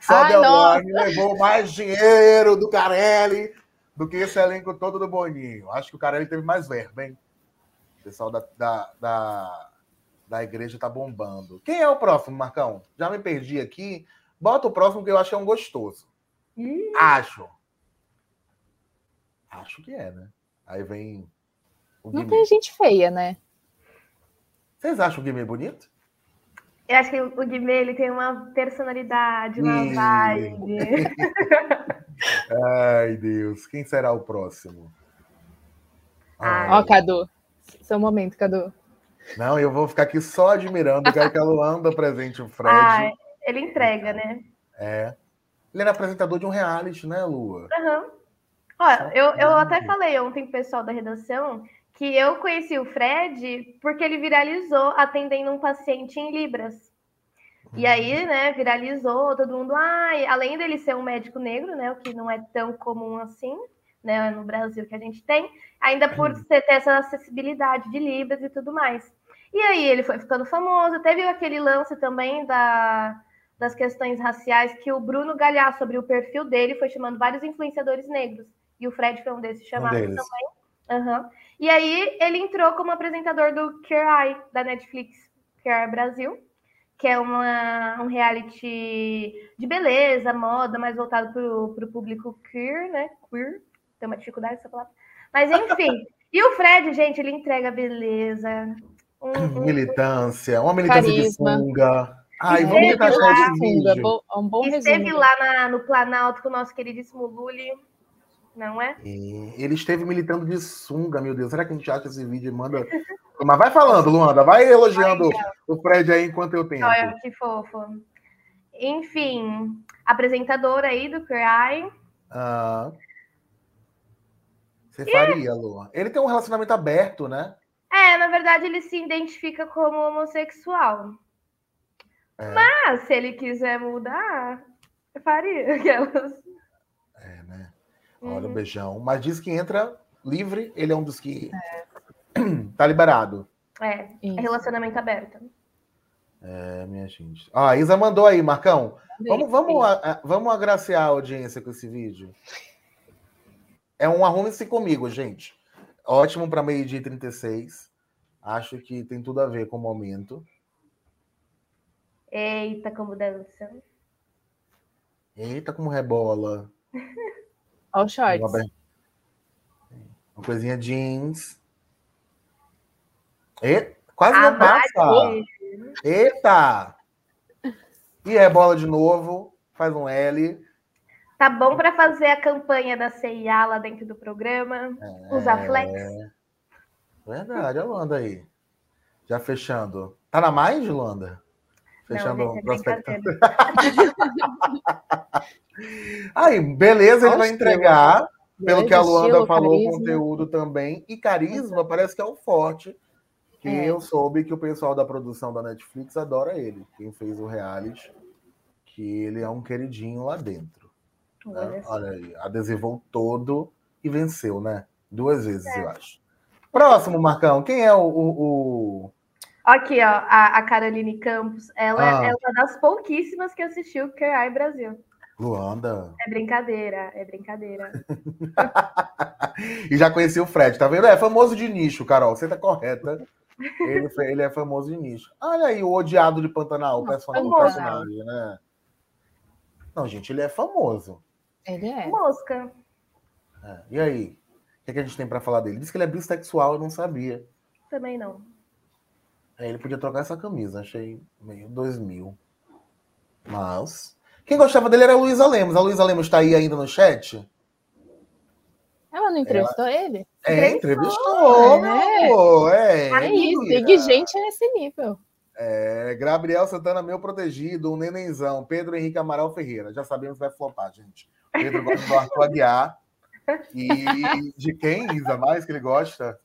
só a Deolane levou mais dinheiro do Carelli do que esse elenco todo do Boninho. Acho que o Carelli teve mais verba, hein? O pessoal da, da, da, da igreja tá bombando. Quem é o próximo, Marcão? Já me perdi aqui. Bota o próximo que eu acho que é um gostoso. Ih, Acho. Acho que é, né? Aí vem o Não tem gente feia, né? Vocês acham o Guimê bonito? Eu acho que o Guimê ele tem uma personalidade, uma Ih. vibe. Ai, Deus. Quem será o próximo? Ó, Cadu. Seu momento, Cadu. Não, eu vou ficar aqui só admirando. Quero que a Luanda presente o Fred. Ai, ele entrega, né? É. Ele era apresentador de um reality, né, Lua? Aham. Ó, eu, eu até falei ontem pro pessoal da redação que eu conheci o Fred porque ele viralizou atendendo um paciente em Libras. E aí, né, viralizou, todo mundo, ai, além dele ser um médico negro, né, o que não é tão comum assim, né, no Brasil que a gente tem, ainda por ser, ter essa acessibilidade de Libras e tudo mais. E aí ele foi ficando famoso, teve aquele lance também da, das questões raciais que o Bruno Galhaço, sobre o perfil dele, foi chamando vários influenciadores negros. E o Fred foi um desses chamados deles. também. Aham. E aí ele entrou como apresentador do Cure Eye, da Netflix, Eye Brasil, que é uma, um reality de beleza, moda, mais voltado para o público queer, né? Queer. Tem uma dificuldade essa palavra. Mas enfim. e o Fred, gente, ele entrega beleza. Um, um- Militância, uma militância Carisma. de sunga. Ai, Esteve vamos tentar achar lá, esse vídeo. bo- é um bom esteve resumo. lá na- no Planalto com o nosso queridíssimo Lully, não é? E Ele esteve militando de sunga, meu Deus. Será que a gente acha esse vídeo e manda. Mas vai falando, Luanda. Vai elogiando o Fred aí enquanto eu tento. Olha que fofo. Enfim, apresentadora aí do Cry. Ah. Você faria, Lu. Ele tem um relacionamento aberto, né? É, na verdade, ele se identifica como homossexual. É. Mas se ele quiser mudar, eu faria. Aquelas. É, né? Olha o Uhum. beijão. Mas diz que entra livre, ele é um dos que tá liberado. É, Isso. é relacionamento aberto. É, minha gente. Ah, a Isa mandou aí, Marcão. Vamos, vamos, a- vamos agraciar a audiência com esse vídeo. É um arrume-se comigo, gente. Ótimo para meio-dia e 36. Acho que tem tudo a ver com o momento. Eita, como dança. Eita, como rebola. Ó o shorts. Uma, coisinha jeans. E, quase Ah, não passa. vai. Eita! E é bola de novo. Faz um L. Tá bom pra fazer a campanha da CIA lá dentro do programa. Usar flex. Verdade, a Luanda aí. Já fechando. Tá na mais, Luanda? Fechando Não, o é prospecto. brincadeira. Aí, beleza, ele vai entregar. Pelo que a Luanda falou, carisma. conteúdo também. E carisma parece que é o forte. Que É. eu soube que o pessoal da produção da Netflix adora ele. Quem fez o reality. Que ele é um queridinho lá dentro. Né? Olha só. Olha aí, adesivou todo e venceu, né? Duas vezes, eu acho. Próximo, Marcão. Quem é o. o- o- Aqui, ó, a, a Caroline Campos. Ela Ah. é uma das pouquíssimas que assistiu Cry Brasil. Luanda? É brincadeira, é brincadeira. E já conheci o Fred, tá vendo? É famoso de nicho, Carol. Você tá correta. Ele, ele é famoso de nicho. Olha aí, o odiado de Pantanal, o o personagem, né? Não, gente, ele é famoso. Ele é. Mosca. É, E aí? O que, é que a gente tem pra falar dele? Diz que ele é bissexual, eu não sabia. Também não. É, ele podia trocar essa camisa, achei meio 2000. Mas. Quem gostava dele era a Luísa Lemos. A Luísa Lemos tá aí ainda no chat? Ela não entrevistou ele? É, Entrevistou, entrevistou, meu amor. É, É isso. Big gente nesse nível. É, Gabriel Santana, meu protegido, um nenenzão. Pedro Henrique Amaral Ferreira. Já sabemos que vai flopar, gente. Pedro gosta do Arthur Aguiar. E de quem, Isa, mais que ele gosta?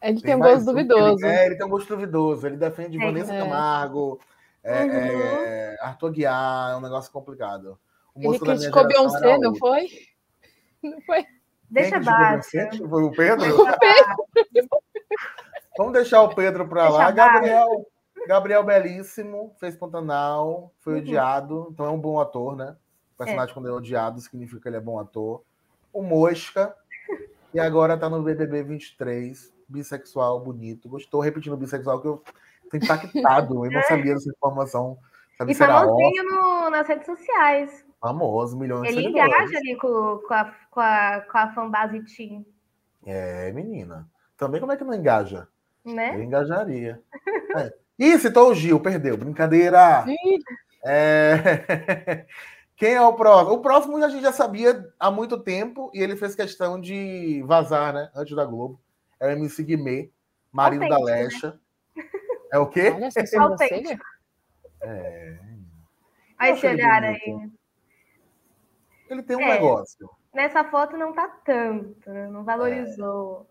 Ele tem um gosto um que duvidoso. Ele, é, ele tem um gosto duvidoso. Ele defende Tem, Vanessa é. Camargo, é, Uhum. é, Arthur Aguiar, é um negócio complicado. O Ele criticou Beyoncé, não foi? Não foi? Deixa baixo. Foi o Pedro? Deixa baixo. Vamos deixar o Pedro para lá. Gabriel, Gabriel Belíssimo, fez Pantanal, foi Uhum. odiado, então é um bom ator, né? O personagem quando é odiado significa que ele é bom ator. O Mosca, e agora tá no BBB 23, bissexual, bonito. Gostou, repetindo bissexual, que eu tô impactado, eu não sabia dessa informação. Sabia E famosinho no, nas redes sociais. famoso, milhões de Ele seguidores. engaja ali com, com, a, com, a, com a fanbase Team, É, menina. Também como é que não engaja? Né? Eu engajaria. É. Ih, citou o Gil, perdeu. Brincadeira. É... Quem é o próximo? O próximo a gente já sabia há muito tempo e ele fez questão de vazar, né? Antes da Globo. É o MC Guimê, marido da Autêntico, né? Lecha. É o quê? Olha sobrancelha. Autêntico. É... Olha Eu esse olhar aí. Ele tem um É. negócio. Nessa foto não tá tanto, né? não valorizou.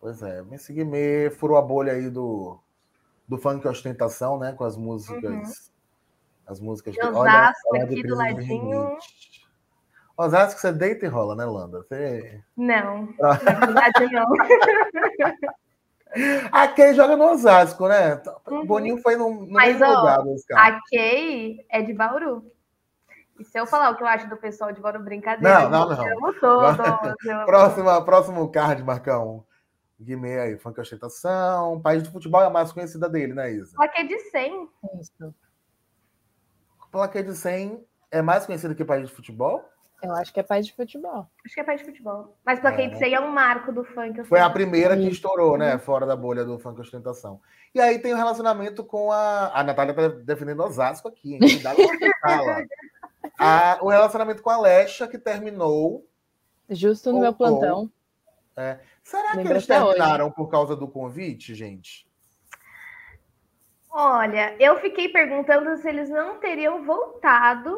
Pois é, MC Guimê furou a bolha aí do, do funk ostentação, né? Com as músicas. As músicas De. Osasco, falar aqui do ladinho. Osasco, você deita e rola, né, Landa? Você... Não, na verdade não. A Kay joga no Osasco, né? O Uhum. Boninho foi no, no Mas, mesmo ó, lugar. A Kay é de Bauru. E se eu falar o que eu acho do pessoal de Bauru, brincadeira. Não, não, não. Eu amo todos. eu amo Próxima, próximo card, Marcão. Guimê aí, funk ostentação. País de futebol é a mais conhecida dele, né, Isa? Plaquê de 100. Isso. Plaquê de 100 é mais conhecida que país de futebol? Eu acho que é pai de futebol. Acho que é país de futebol. Mas plaquê de 100 é um marco do funk. Foi a primeira que estourou, né? Fora da bolha do funk ostentação. E aí tem o relacionamento com a. A Natália tá defendendo Osasco aqui, hein? Cuidado com o relacionamento com a Lecha, que terminou. Justo no meu plantão. Será que Lembro eles até hoje. terminaram por causa do convite, gente? Olha, eu fiquei perguntando se eles não teriam voltado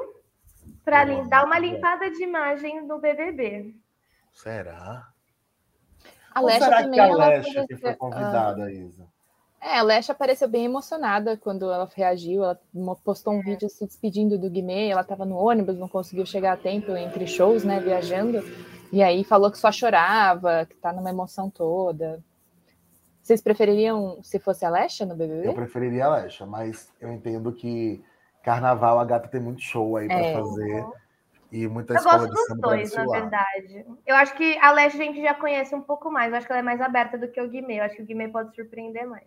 para dar uma limpada de imagem no BBB. Será? A Ou Lesha será também que a que apareceu- foi convidada, Isa? É, a Lesha apareceu bem emocionada quando ela reagiu. Ela postou um vídeo se despedindo do Guimê. Ela estava no ônibus, não conseguiu chegar a tempo entre shows, né, viajando. E aí falou que só chorava, que tá numa emoção toda. Vocês prefeririam se fosse a Lesha no BBB? Eu preferiria a Lecha, mas eu entendo que carnaval a gata tem muito show aí pra É. fazer. E muita Eu escola gosto de dos samba dois, na verdade. Eu acho que a Leste a gente já conhece um pouco mais. Eu acho que ela é mais aberta do que o Guimê. Eu acho que o Guimê pode surpreender mais.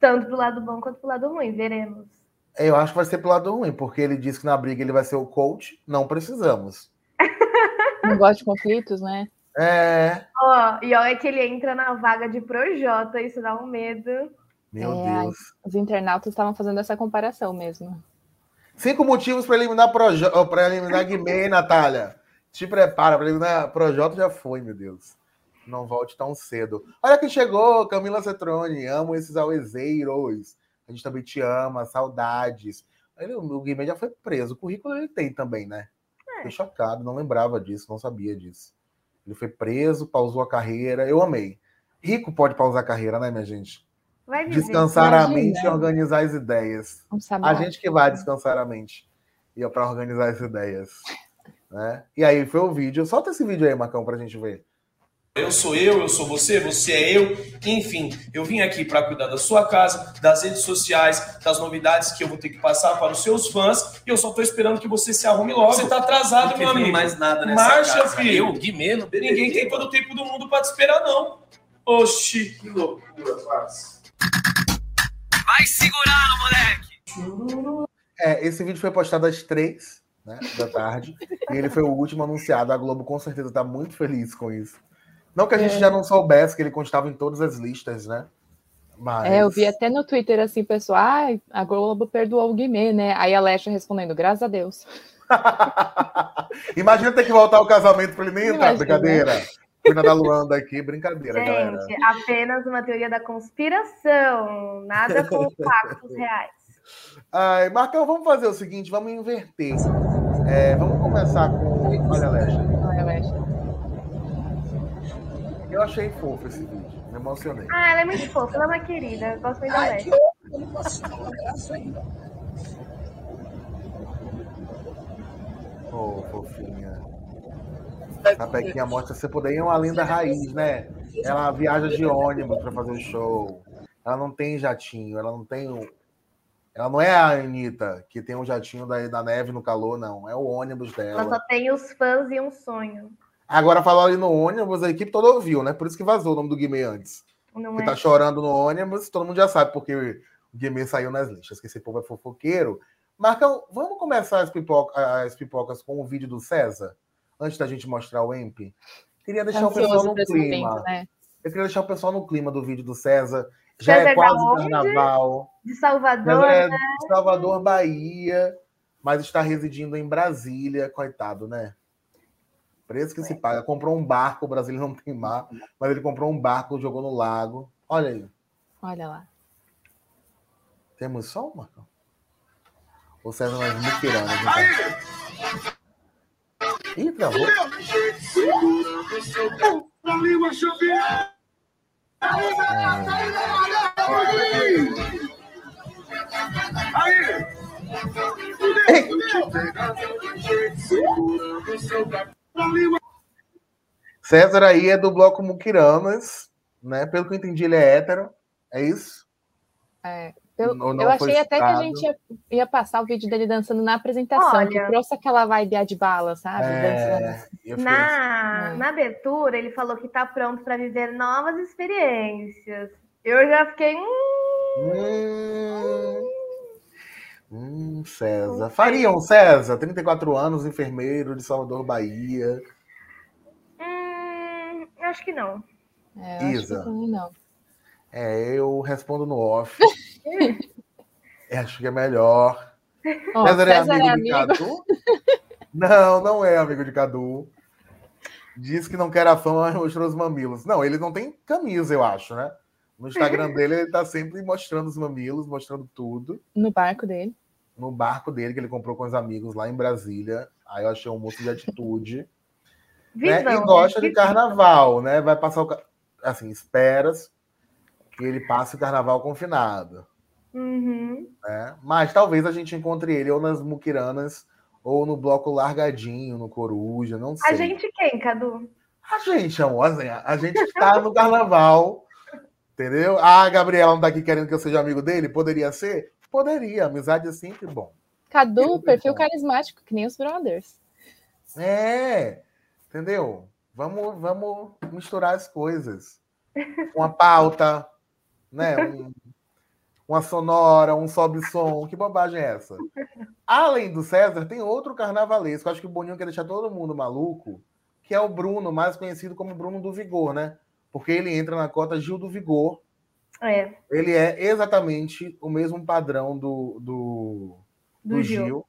Tanto pro lado bom quanto pro lado ruim. Veremos. Eu acho que vai ser pro lado ruim, porque ele disse que na briga ele vai ser o coach. Não precisamos. Não gosta de conflitos, né? É. Ó, e olha que ele entra na vaga de Projota. Isso dá um medo. Meu É, Deus. Os internautas estavam fazendo essa comparação mesmo. Cinco motivos para eliminar Projota, para eliminar Guimê, Natália. Te prepara, para eliminar Projota já foi, meu Deus. Não volte tão cedo. Olha quem chegou, Camila Cetrone. Amo esses auezeiros. A gente também te ama, saudades. Ele, o Guimê já foi preso. O currículo ele tem também, né? Fiquei chocado, não lembrava disso, não sabia disso. Ele foi preso, pausou a carreira. Eu amei. Rico pode pausar a carreira, né, minha gente? Vai viver. Descansar a mente e organizar as ideias. A gente que vai descansar a mente e é para organizar as ideias. Né? E aí foi o vídeo. Solta esse vídeo aí, Macão, pra gente ver. Eu sou eu, eu sou você, você é eu. Enfim, eu vim aqui para cuidar da sua casa, das redes sociais, das novidades que eu vou ter que passar para os seus fãs. E eu só tô esperando que você se arrume logo. Você tá atrasado, Não meu amigo. mais nada nessa Marcha, casa. filho. Eu, Guimê, no BBB. Ninguém tem todo o tempo do mundo para te esperar, não. Oxi. Que loucura, parça. Vai segurando, moleque. É, esse vídeo foi postado às três né, da tarde. e ele foi o último anunciado. A Globo com certeza tá muito feliz com isso. Não que a gente É. já não soubesse que ele constava em todas as listas, né? Mas... É, eu vi até no Twitter assim, pessoal, ah, a Globo perdoou o Guimê, né? Aí a Lesha respondendo, graças a Deus. Imagina ter que voltar ao casamento para ele nem entrar, brincadeira. Fui da Luanda aqui, brincadeira, galera. Gente, apenas uma teoria da conspiração, nada com factos reais. Ai, Marcão, vamos fazer o seguinte, vamos inverter. É, vamos começar com. Olha, Lesha. Olha, Lesha. Eu achei fofo esse vídeo, me emocionei. Ah, ela é muito fofa, ela é uma querida. eu Gosto muito da Leste. Ô, fofinha. A Pequinha mostra você poder ir uma linda raiz, né? Ela viaja de ônibus para fazer o show. Ela não tem jatinho, ela não tem. um- Ela não é a Anitta, que tem um jatinho da, da neve no calor, não. É o ônibus Ela dela. só tem os fãs e um sonho. Agora, falou ali no ônibus, a equipe toda ouviu, né? Por isso que vazou o nome do Guimê antes. Não que é? tá chorando no ônibus, todo mundo já sabe porque o Guimê saiu nas listas, que esse povo é fofoqueiro. Marcão, vamos começar as, pipoca- as pipocas com o vídeo do César? Antes da gente mostrar o EMP? Queria deixar o pessoal Ansioso no clima. momento, né? Eu queria deixar o pessoal no clima do vídeo do César. Já César é da quase onde? carnaval. De Salvador, é né? de Salvador, Bahia, mas está residindo em Brasília, coitado, né? Preço que se paga. Comprou um barco, o Brasília não tem mar, mas ele comprou um barco, jogou no lago. Olha aí. Olha lá. Temos som, Marcão? Ou César nós muquiramos, então? Ih, travou. César aí é do bloco Muquiranas, né? Pelo que eu entendi, ele é hétero. É isso? É, eu, Ou não eu achei até que a citado. gente ia, ia passar o vídeo dele dançando na apresentação, Olha. que trouxe aquela vibe de bala, sabe? É, fiquei Na, É. na abertura, ele falou que tá pronto para viver novas experiências. Eu já fiquei. Hum, Hum, hum, César. Fariam, César, 34 anos, enfermeiro de Salvador, Bahia. hum, acho que não. É, eu acho Isa. que também não. É, eu respondo no off. É, Acho que é melhor. Ó, César, é César amigo é de amigo. Cadu? Não, não é amigo de Cadu. Diz que não quer a fama, mas mostrou os mamilos. Não, ele não tem camisa, eu acho, né? No Instagram dele, ele tá sempre mostrando os mamilos, mostrando tudo. no barco dele. no barco dele que ele comprou com os amigos lá em Brasília. Aí eu achei um moço de atitude. né? E né? gosta de carnaval, né? Vai passar o. Assim, esperas que ele passe o carnaval confinado. Uhum. Né? Mas talvez a gente encontre ele ou nas Muquiranas ou no bloco Largadinho, no Coruja, não sei. A gente quem, Cadu? A gente, amor, assim, a gente está no carnaval, entendeu? Ah, a Gabriela não tá aqui querendo que eu seja amigo dele? Poderia ser? Poderia. Amizade é sempre bom. Cadu, perfil bom. carismático, que nem os brothers. É, entendeu? Vamos, vamos misturar as coisas. Uma pauta, né? Um- uma sonora, um sobe-som. Que bobagem é essa? Além do César, tem outro carnavalesco. Acho que o Boninho quer deixar todo mundo maluco, que é o Bruno, mais conhecido como Bruno do Vigor, né? Porque ele entra na cota Gil do Vigor. É, Ele é exatamente o mesmo padrão do, do, do, do Gil. Gil.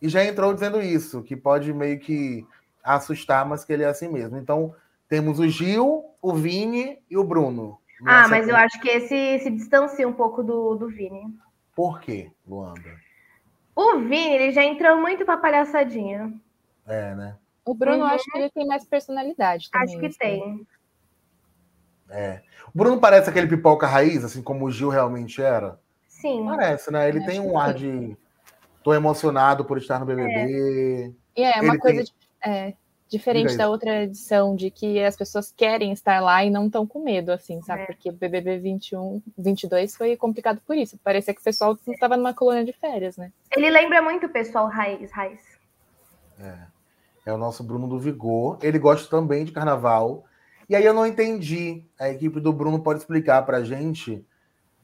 E já entrou dizendo isso, que pode meio que assustar, mas que ele é assim mesmo. Então, temos o Gil, o Vini e o Bruno. Ah, mas eu conta. acho que esse se distancia um pouco do, do Vini. Por quê, Luanda? O Vini, ele já entrou muito pra palhaçadinha. É, né? O Bruno, Uhum. acho que ele tem mais personalidade também. Acho que assim. tem. É. O Bruno parece aquele pipoca raiz, assim como o Gil realmente era. Sim. Parece, né? Ele tem um ar de. Tô emocionado por estar no BBB. E é uma Ele coisa tem- é, diferente da outra edição, de que as pessoas querem estar lá e não estão com medo, assim, sabe? É. Porque o BBB 21, 22 foi complicado por isso. Parecia que o pessoal estava numa colônia de férias, né? Ele lembra muito o pessoal raiz, raiz. É o nosso Bruno do Vigor. Ele gosta também de carnaval. E aí eu não entendi. A equipe do Bruno pode explicar pra gente.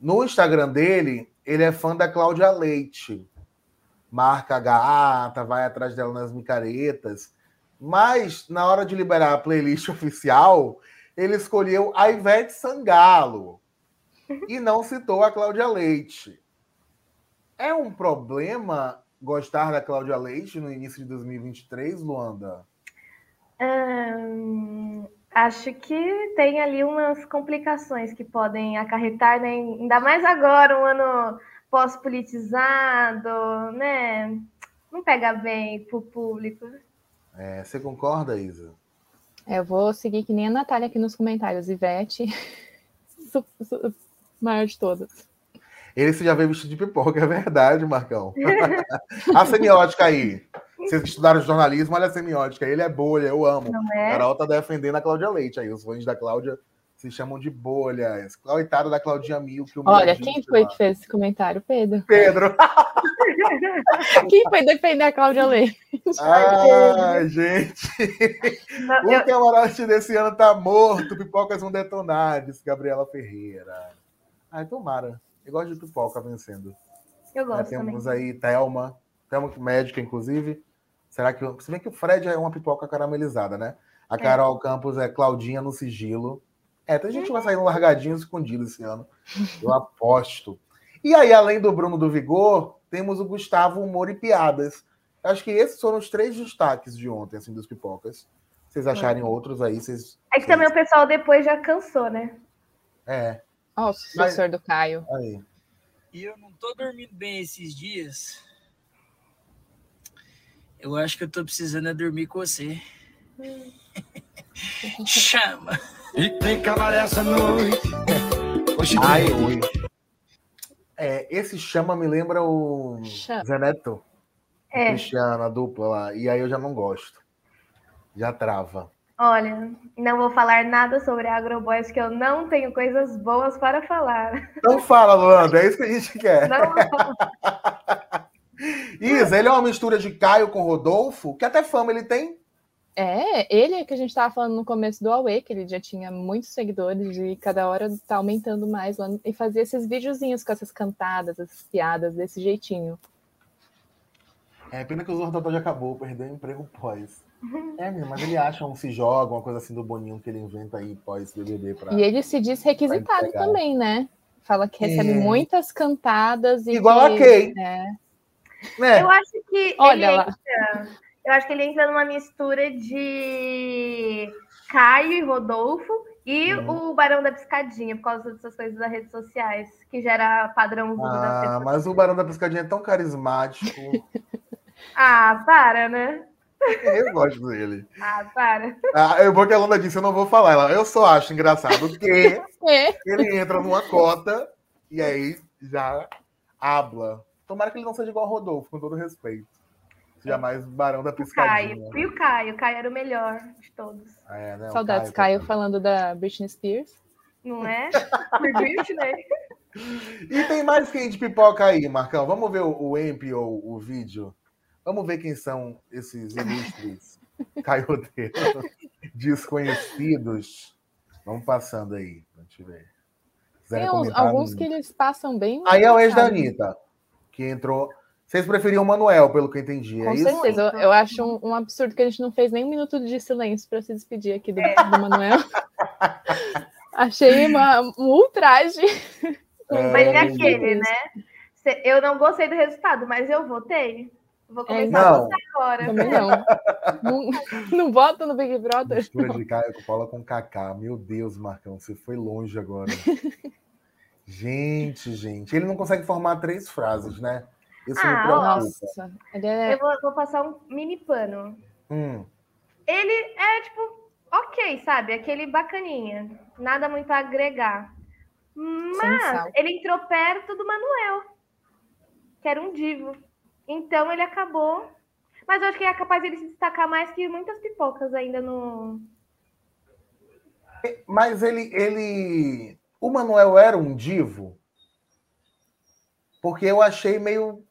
No Instagram dele, ele é fã da Cláudia Leite. Marca a gata, vai atrás dela nas micaretas. Mas na hora de liberar a playlist oficial, ele escolheu a Ivete Sangalo. e não citou a Cláudia Leite. É um problema gostar da Cláudia Leite no início de 2023, Luanda? Hum, acho que tem ali umas complicações que podem acarretar, né? ainda mais agora, um ano pós-politizado, né? Não pega bem pro público. É, você concorda, Isa? É, eu vou seguir que nem a Natália aqui nos comentários. Ivete, maior de todas. Ele se já veio vestido de pipoca, é verdade, Marcão. a semiótica aí. Vocês que estudaram jornalismo, olha a semiótica. Ele é bolha, eu amo. Não é? Carol tá defendendo a Cláudia Leite aí. Os fãs da Cláudia se chamam de bolhas. Coitada da Claudinha Mil. Que Olha, quem foi que fez esse comentário? Pedro. Pedro. Quem foi defender a Cláudia Leite? Ai, gente. Não, O eu, camarote desse ano tá morto. Pipocas vão detonar, disse Gabriela Ferreira. Ai, tomara. Eu gosto de pipoca vencendo. eu Né, gosto também. temos aí Thelma, Thelma que médica, inclusive. Será que. Se bem que o Fred é uma pipoca caramelizada, né? A Carol Campos é Claudinha no sigilo. É, tem gente que vai sair no largadinho escondido esse ano. Eu aposto. E aí, além do Bruno do Vigor, temos o Gustavo Humor e Piadas. Acho que esses foram os três destaques de ontem, assim, dos pipocas. Vocês acharem outros aí, vocês. É que também o pessoal depois já cansou, né? É, Ó, o sucessor do Caio. aí. E eu não tô dormindo bem esses dias. Eu acho que eu tô precisando é dormir com você. Chama. E tem cabaré essa noite. Hoje Ai. É, esse chama me lembra o Chama. Zé Neto. É, Cristiano, a dupla lá. E aí eu já não gosto. Já trava. Olha, não vou falar nada sobre Agroboys, que eu não tenho coisas boas para falar. Então fala, Luanda, é isso que a gente quer. Não, Isa, ele é uma mistura de Caio com Rodolfo, que até fama ele tem. É, ele que a gente estava falando no começo do Aue, que ele já tinha muitos seguidores e cada hora tá aumentando mais lá, e fazia esses videozinhos com essas cantadas, essas piadas desse jeitinho. É, pena que o Zorro já acabou, perdeu o emprego pós. É, menino, mas ele acha um se joga, uma coisa assim do Boninho que ele inventa aí pós-BBB pra... E ele se diz requisitado também, né? Fala que recebe É. muitas cantadas e Igual que, a Kay. é, Né? eu acho que Olha ele lá. entra, eu acho que ele entra numa mistura de Caio e Rodolfo e Uhum. o Barão da Piscadinha, por causa dessas coisas das redes sociais, que gera padrão Ah, mas o Barão da Piscadinha é tão carismático. Ah, para, né? eu gosto dele. Ah, para. Ah, eu vou que a Luna disse, eu não vou falar. Ela, eu só acho engraçado que É, ele entra numa cota e aí já habla. Tomara que ele não seja igual ao Rodolfo, com todo respeito. Seja mais Barão da O Piscadinha. Caio. E o Caio? O Caio era o melhor de todos. É, né, saudades, Caio. Caio falando da Britney Spears. Não é? Por Britney. E tem mais quem de pipoca aí, Marcão? Vamos ver o, o Emp ou o vídeo? Vamos ver quem são esses ilustres caioteiros desconhecidos. Vamos passando aí, pra gente ver. Tem alguns que eles passam bem. Aí é o ex da? Anitta, que entrou. Vocês preferiam o Manuel, pelo que eu entendi, é Com isso? certeza. Eu, eu acho um, um absurdo que a gente não fez nem um minuto de silêncio para se despedir aqui do, do Manuel. Achei uma, um ultraje. Mas é É, aquele, né? Eu não gostei do resultado, mas eu votei. Vou começar Não. a votar agora. Também não. não. Não vota no Big Brother. Mistura de Caio com Paula com Kaká. Meu Deus, Marcão, você foi longe agora. gente, gente. Ele não consegue formar três frases, né? Isso me Ah, preocupa. Nossa. Ele é Eu vou, vou passar um mini pano. Hum, Ele é, tipo, ok, sabe? Aquele bacaninha. Nada muito a agregar. Mas ele entrou perto do Manuel, que era um divo. Então ele acabou. Mas eu acho que é capaz de ele se destacar mais que muitas pipocas ainda no. Mas ele, ele. O Manuel era um divo? Porque eu achei meio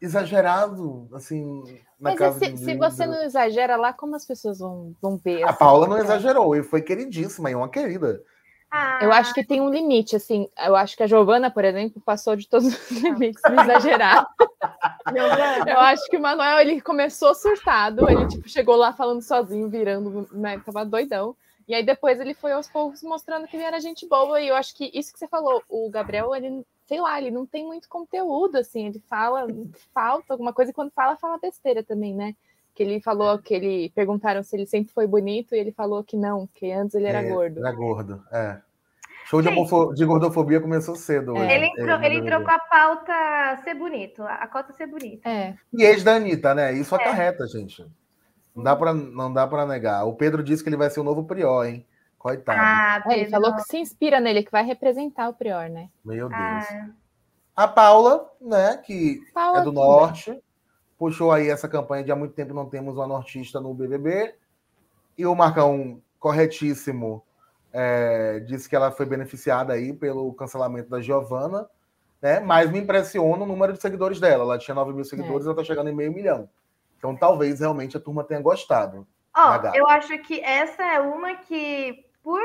exagerado, assim, na Mas casa se, do se você não exagera lá, como as pessoas vão, vão ver? A assim? Paula não exagerou, e foi queridíssima, e uma querida. Ah, Eu acho que tem um limite, assim. Eu acho que a Giovana, por exemplo, passou de todos os limites de exagerar. Eu acho que o Manuel ele começou surtado, ele tipo chegou lá falando sozinho, virando, né, tava doidão. E aí depois ele foi aos poucos mostrando que ele era gente boa. E eu acho que isso que você falou, o Gabriel, ele, sei lá, ele não tem muito conteúdo, assim, ele fala, falta alguma coisa, e quando fala, fala besteira também, né? Que ele falou que ele perguntaram se ele sempre foi bonito e ele falou que não, que antes ele era É, gordo. Era gordo, é. Show de, de gordofobia começou cedo. É. hoje, Ele entrou, ele entrou com a pauta ser bonito, a cota ser bonita. É. E ex da Anitta, né? Isso É. acarreta, gente. Não dá, pra, não dá pra negar. O Pedro disse que ele vai ser o novo Prior, hein? Coitado. Ah, É, ele falou que se inspira nele, que vai representar o Prior, né? Meu Deus. Ah, A Paula, né, que Paula é do também. Norte, puxou aí essa campanha de há muito tempo não temos uma nortista no BBB. E o Marcão, corretíssimo, é, disse que ela foi beneficiada aí pelo cancelamento da Giovana, né? Mas me impressiona o número de seguidores dela. Ela tinha 9 mil seguidores, ela tá chegando em meio milhão. Então talvez realmente a turma tenha gostado. Ó, Legal. eu acho que essa é uma que, por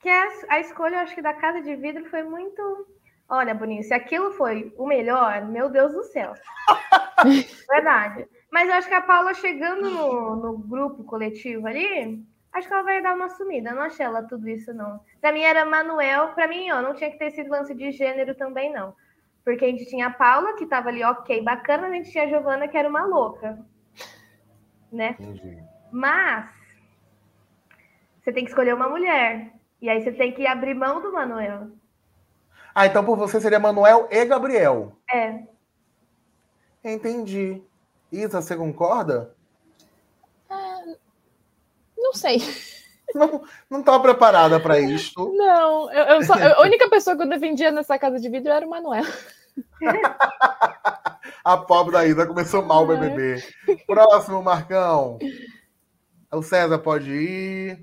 que a, a escolha, eu acho que da Casa de Vidro foi muito. Olha, Boninho, se aquilo foi o melhor, meu Deus do céu. Verdade. Mas eu acho que a Paula chegando no, no grupo coletivo ali, acho que ela vai dar uma sumida. Eu não achei ela tudo isso, não. Pra mim era Manuel, pra mim, ó, não tinha que ter sido lance de gênero também, não. Porque a gente tinha a Paula, que tava ali, ok, bacana, a gente tinha a Giovana, que era uma louca. Né? Entendi. Mas você tem que escolher uma mulher. E aí você tem que abrir mão do Manuel. Ah, então por você seria Manuel e Gabriel. É. Entendi. Isa, você concorda? Não sei. Não, não estava preparada para isto. Não, eu, eu só- a única pessoa que eu defendia nessa casa de vidro era o Manuel. A pobre da Isa começou mal o BBB. Próximo, Marcão. O César pode ir.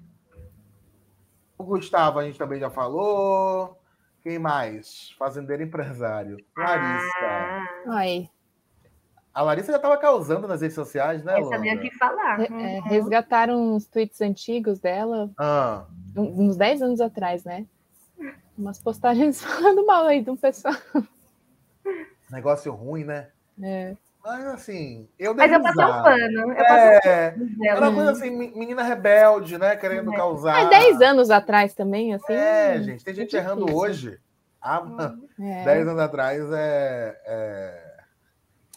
O Gustavo a gente também já falou. Quem mais? Fazendeiro empresário. Larissa. Ah, Aí, A Larissa já estava causando nas redes sociais, né, eu sabia o Luanda? que falar. re- é, resgataram uns tweets antigos dela, Ah, uns 10 anos atrás, né? Umas postagens falando mal aí de um pessoal. negócio ruim, né? É. Mas assim, eu Mas eu passei um pano. Eu passei É, um pano era uma coisa assim, me- menina rebelde, né? Querendo É. causar. Mas 10 anos atrás também, assim. É, gente, tem gente é errando hoje. Ah. É. 10 anos atrás é, é-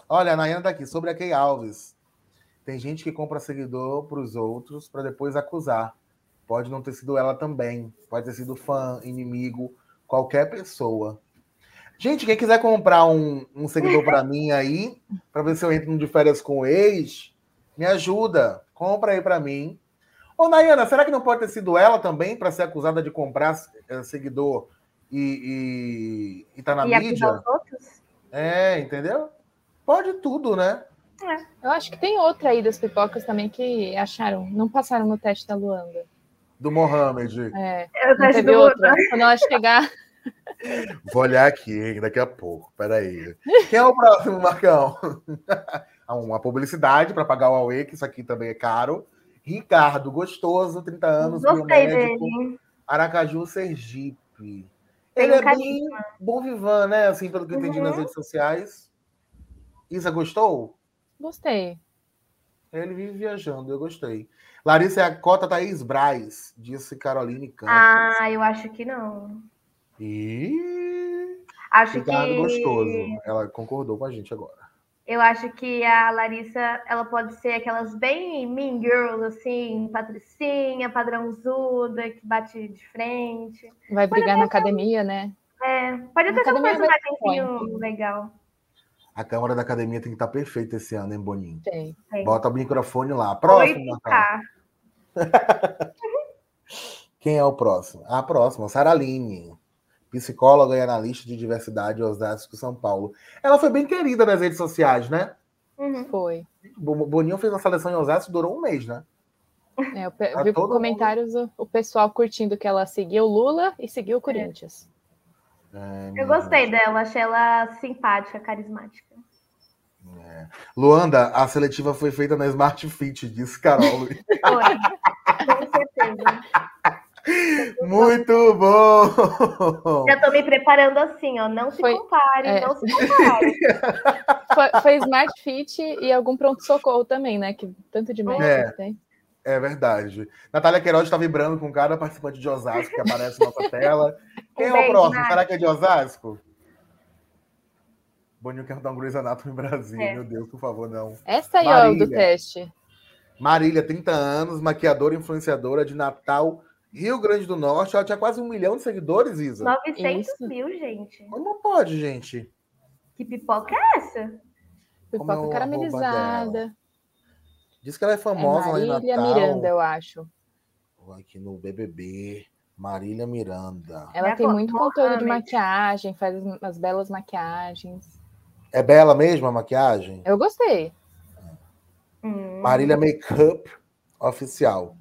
Olha, a Nayana tá aqui, sobre a Kay Alves. Tem gente que compra seguidor para os outros para depois acusar. Pode não ter sido ela também. Pode ter sido fã, inimigo, qualquer pessoa. Gente, quem quiser comprar um, um seguidor para mim aí, para ver se eu entro de férias com o ex, me ajuda. Compra aí para mim. Ô, Nayana, será que não pode ter sido ela também para ser acusada de comprar eh, seguidor e, e, e tá na E mídia? os outros? É, entendeu? Pode tudo, né? Eu acho que tem outra aí das pipocas também que acharam, não passaram no teste da Luanda. Do Mohamed. É, Eu não acho teve do- outra. Quando ela chegar, Vou olhar aqui, hein, daqui a pouco. Peraí. Quem é o próximo, Marcão? Ah, Uma publicidade para pagar o Aue, que isso aqui também é caro. Ricardo, gostoso, 30 anos, Gostei biomédico, dele. Aracaju, Sergipe. Ele um é bem bom vivan, né? Assim, pelo que eu entendi Uhum. nas redes sociais. Isa, gostou? gostei. Ele vive viajando, eu gostei. Larissa é a cota Thaís Braz, disse Caroline Campos. Ah, eu acho que não. E Acho Ricardo que. gostoso. Ela concordou com a gente agora. Eu acho que a Larissa, ela pode ser aquelas bem mean girls, assim, patricinha, padrãozuda, que bate de frente. Vai brigar na academia, né? É, pode até ser um personagemzinho legal. A câmera da academia tem que estar perfeita esse ano, hein, Boninho? Tem. Tem. Bota o microfone lá. Próximo. 8K. Quem é o próximo? A próxima, Saraline. Psicóloga e analista de diversidade Osasco, São Paulo. Ela foi bem querida nas redes sociais, né? Uhum. Foi. O Boninho fez uma seleção em Osasco, durou um mês, né? É, eu Tá vi comentários o, o pessoal curtindo que ela seguiu o Lula e seguiu o Corinthians. É, Eu gostei dela, achei ela simpática, carismática. Luanda, a seletiva foi feita na Smart Fit, disse Carol. Foi. Com certeza. Muito bom! Já tô me preparando assim, ó. Não se Foi- compare, é. não se compare. Foi, foi Smart Fit e algum pronto-socorro também, né? Que tanto de médico É. que tem. É verdade. Natália Queiroz está vibrando com cada participante de Osasco que aparece na nossa tela. Quem é o próximo? Será que é de Osasco? Boninho quer dar um Grey's Anatomy Brasil. É. Meu Deus, por favor, não. Essa aí, ó, do Marília. teste. Marília, 30 anos, maquiadora e influenciadora de Natal, Rio Grande do Norte. Ela tinha quase um milhão de seguidores, Isa. 900 Isso. mil, gente. Como pode, gente? Que pipoca é essa? Como é Pipoca caramelizada. Diz que ela é É famosa lá em Marília Natal. Miranda, eu acho. Aqui no BBB. Marília Miranda. Ela É tem muito conteúdo de Mohamed. maquiagem, faz umas belas maquiagens. É bela mesmo a maquiagem? Eu gostei. Hum. Marília Makeup Oficial.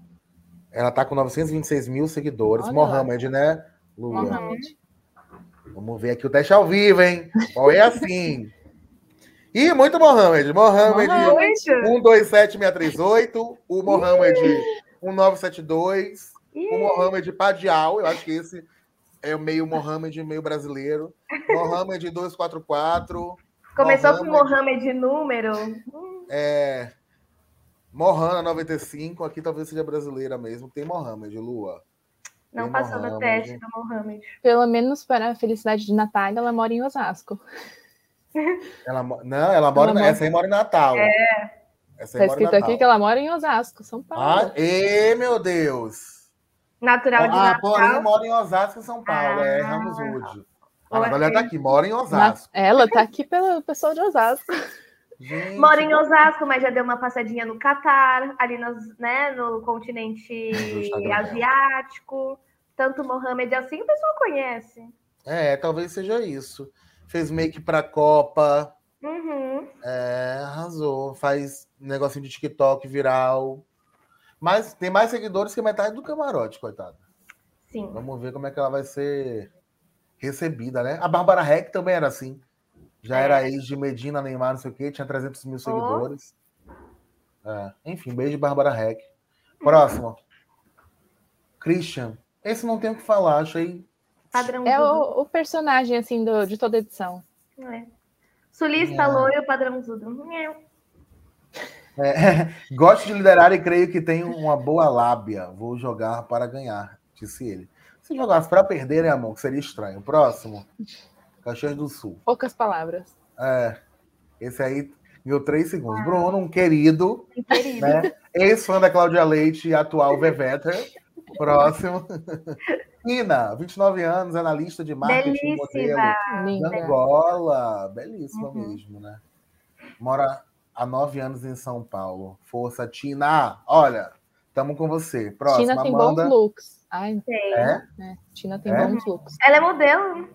Ela tá com 926 mil seguidores. Olha lá. Mohamed, né? Lula. Mohamed. Vamos ver aqui o teste ao vivo, hein? Qual é assim? Ih, muito Mohamed. Mohamed Mohamed. 127638. O Mohamed 1972. Ih, O Mohamed Padial. Eu acho que esse é o meio Mohamed, meio brasileiro. Mohamed 244. Começou com Mohamed. Mohamed número. É. Mohana 95, aqui talvez seja brasileira mesmo. Tem Mohamed, Lua. Não Tem passou no teste do Mohamed. Pelo menos para a felicidade de Natália, ela mora em Osasco. Ela, não, ela mora. Ela na- mora- Essa aí mora em Natal. É. Essa Tá aí mora em escrito aqui que ela mora em Osasco, São Paulo. Ah, ê, meu Deus! Natural de Ah, Natal. porém mora em Osasco, São Paulo. É, Ah. Ramos Wood. Ou A Natália tá é- aqui, mora em Na- Osasco. Ela tá aqui pelo pessoal de Osasco. Gente, Mora em Osasco, mas já deu uma passadinha no Catar, ali nos, né, no continente asiático. Tanto Mohamed assim, o pessoal conhece. É, talvez seja isso. Fez make pra Copa. Uhum. É, arrasou. Faz negocinho de TikTok viral. Mas tem mais seguidores que metade do camarote, coitada. Sim. Vamos ver como é que ela vai ser recebida, né? A Bárbara Heck também era assim. Já É. era ex de Medina, Neymar, não sei o quê, tinha 300 mil seguidores. É, Enfim, beijo, Bárbara Heck. Próximo. Christian. Esse não tem o que falar, achei. Padrão É o, o personagem, assim, do- de toda edição. É. Sulista, É. loiro, padrãozudo. É, gosto de liderar e creio que tenho uma boa lábia. Vou jogar para ganhar, disse ele. Se jogasse para perder, né, amor? Que seria estranho. Próximo. Caxias do Sul. Poucas palavras. É, esse aí deu três segundos. Bruno, um querido, Querido. né? Ex-fã da Cláudia Leite e atual Veveter. Próximo. Ina, 29 anos, analista de marketing e modelo. De Angola. Belíssima Uhum. mesmo, né? Mora há nove anos em São Paulo. Força, Tina. Olha, tamo com você. Próximo, Tina tem Amanda. bons looks. Ai, Tem. É? né? Tina tem É? bons looks. Ela é modelo.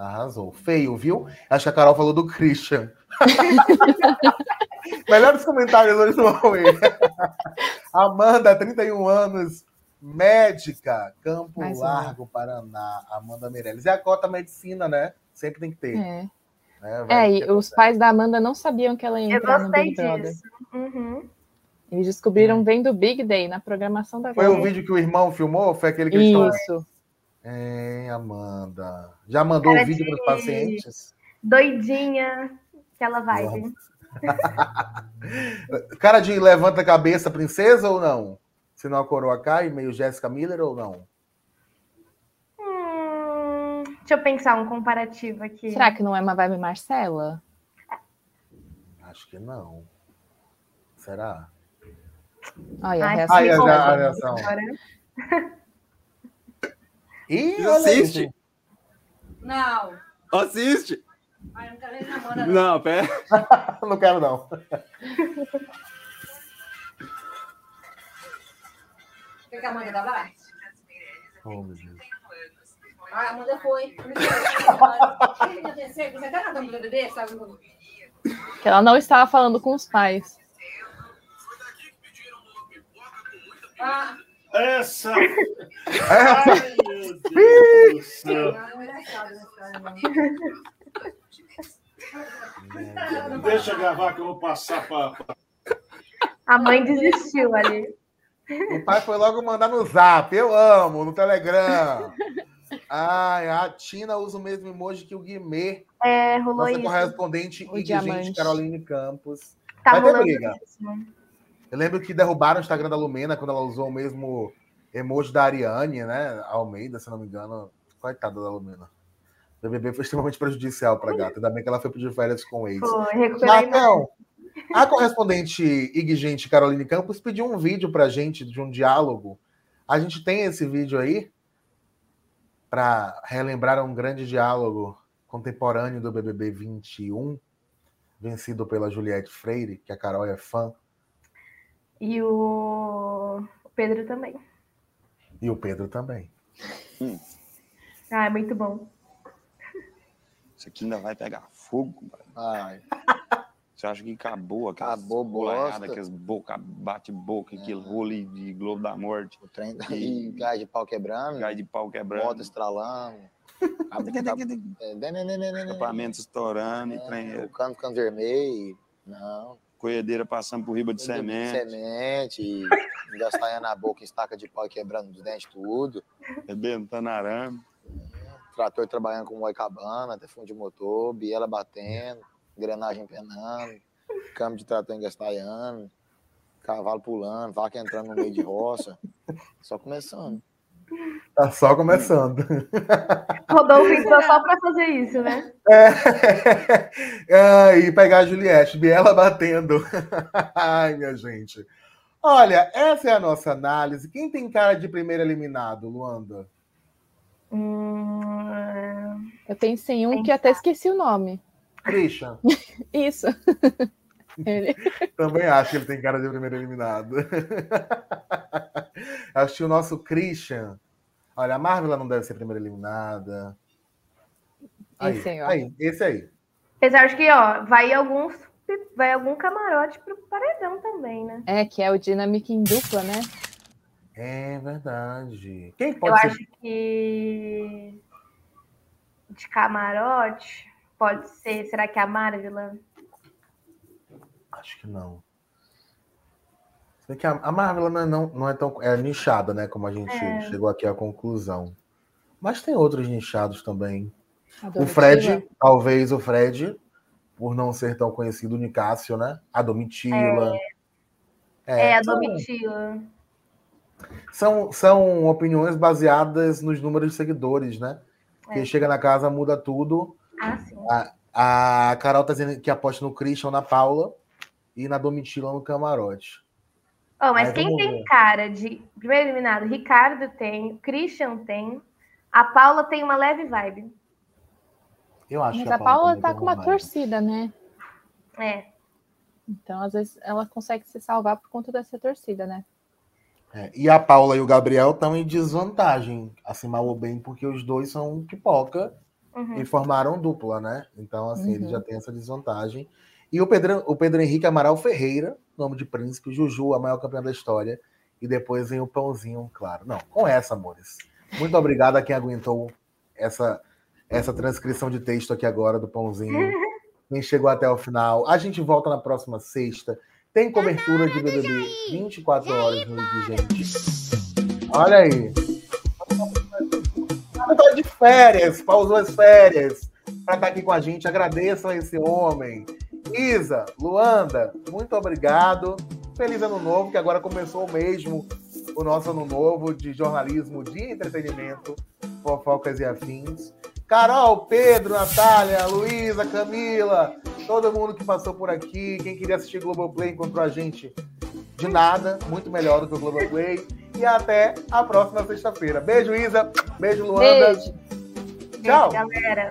Arrasou. Feio, viu? Acho que a Carol falou do Christian. Melhores comentários hoje no Huawei. Amanda, 31 anos, médica, Campo Mais. Largo, Paraná. Amanda Meirelles. É a cota medicina, né? Sempre tem que ter. É, né? É e os pais da Amanda não sabiam que ela ia Eu entrar no gostei Big Brother. disso. Uhum. Eles descobriram vendo Big Day na programação da Foi Globo. o vídeo que o irmão filmou? Foi aquele que eles estão. É, Amanda. Já mandou o vídeo de- para os pacientes? Doidinha. Aquela vibe. Cara de levanta a cabeça, princesa ou não? Se não a coroa cai, meio Jéssica Miller ou não? Hum, deixa eu pensar um comparativo aqui. Será que não é uma vibe Marcela? Acho que não. Será? Olha, a reação. Ai, que a- a reação. Ih, assiste? isso. Não. Assiste! Ai, eu não quero nem namorar, não. Não, pera. Não quero, não. Quer que a Amanda lá? Oh, meu Deus. Ah, a Amanda foi. Você tá na câmera do bebê, sabe? Que ela não estava falando com os pais. Ah, Essa. É, Ai, meu Deus do céu. é não. Deixa eu gravar que eu vou passar para. A mãe desistiu ali. o pai foi logo mandar no zap. Eu amo, no Telegram. Ai, a Tina usa o mesmo emoji que o Guimê. É, rolou Nossa isso. correspondente O e gente diamante. Caroline Campos. Tá Vai ter briga. isso. Eu lembro que derrubaram o Instagram da Lumena quando ela usou o mesmo emoji da Ariane, né? Almeida, se não me engano. Coitada da Lumena. O BBB foi extremamente prejudicial pra gata. Ainda bem que ela foi pedir férias com o ex. Não. A correspondente Igigente Caroline Campos pediu um vídeo pra gente de um diálogo. A gente tem esse vídeo aí para relembrar um grande diálogo contemporâneo do BBB 21, vencido pela Juliette Freire, que a Carol é fã, E o o Pedro também. e o Pedro também. Ah, é muito bom. Isso aqui ainda vai pegar fogo. Ai, Você acha que acabou aquelas Acabou aquelas boca, bate-boca, aquele role de Globo da Morte, o trem e gás de pau quebrando, gás de pau quebrando, moto estralando, é, denenenenenen, escapamento estourando, e é, trem, o cano ficando vermelho. Não. Colhedeira passando por riba de semente, Semente, e engastanhando na boca, estaca de pau quebrando os dentes, tudo. arrebentando arame. Trator trabalhando com moicabana, até fundo de motor, biela batendo, engrenagem penando, câmbio de trator engastalhando, cavalo pulando, vaca entrando no meio de roça. Só começando. Tá só começando. Rodolfo entrou só pra fazer isso, né? É. Ah, e pegar a Juliette, Biela batendo. Ai, minha gente. Olha, essa é a nossa análise. Quem tem cara de primeiro eliminado, Luanda? Hum, Eu pensei em um que até esqueci o nome. Christian. Isso. Ele. Também acho que ele tem cara de primeiro eliminado. Acho que o nosso Christian. Olha, a Marvel não deve ser primeira eliminada. Aí, Esse aí, ó. aí, esse aí. Apesar de que, ó, vai alguns. Vai algum camarote pro paredão também, né? É, que é o Dynamic em dupla, né? É verdade. Quem Eu pode ser? acho que de camarote pode ser. Será que é a Marvel? Acho que não. Bem que a, a Marvel não é, não, não é tão é nichada, né? Como a gente É. chegou aqui à conclusão. Mas tem outros nichados também. A O. Fred, talvez o Fred, por não ser tão conhecido, o Nicásio, né? A Domitila. É, a são- Domitila. São, são opiniões baseadas nos números de seguidores, né? É. chega na casa, muda tudo. Ah, sim. A Carol tá dizendo que aposta no Christian, na Paula e na Domitila no camarote. Ó, mas Aí quem tem ver. cara de primeiro eliminado? Ricardo tem, Christian tem, a Paula tem uma leve vibe. Eu acho Mas que a Paula também tá com uma vibe. torcida, né? É. Então, às vezes, ela consegue se salvar por conta dessa torcida, né? É, e a Paula e o Gabriel estão em desvantagem, assim, mal ou bem, porque os dois são pipoca Uhum. e formaram dupla, né? Então, assim, ele Uhum. já tem essa desvantagem. E o Pedro, o Pedro Henrique Amaral Ferreira, nome de príncipe, Juju, a maior campeã da história. E depois vem o pãozinho, claro. Não, com essa, amores. Muito obrigado a quem aguentou essa, essa transcrição de texto aqui agora do pãozinho. Quem chegou até o final. A gente volta na próxima sexta. Tem cobertura de BBB 24 horas no gente. Olha aí. Tá de férias, pausou as férias para estar aqui com a gente. Agradeçam a esse homem. Isa, Luanda, muito obrigado. Feliz ano novo, que agora começou mesmo o nosso ano novo de jornalismo, de entretenimento, fofocas e afins. Carol, Pedro, Natália, Luísa, Camila, todo mundo que passou por aqui. Quem queria assistir Globoplay encontrou a gente de nada, muito melhor do que o Globoplay. E até a próxima sexta-feira. Beijo, Isa. Beijo, Luanda. Beijo. Tchau. Galera.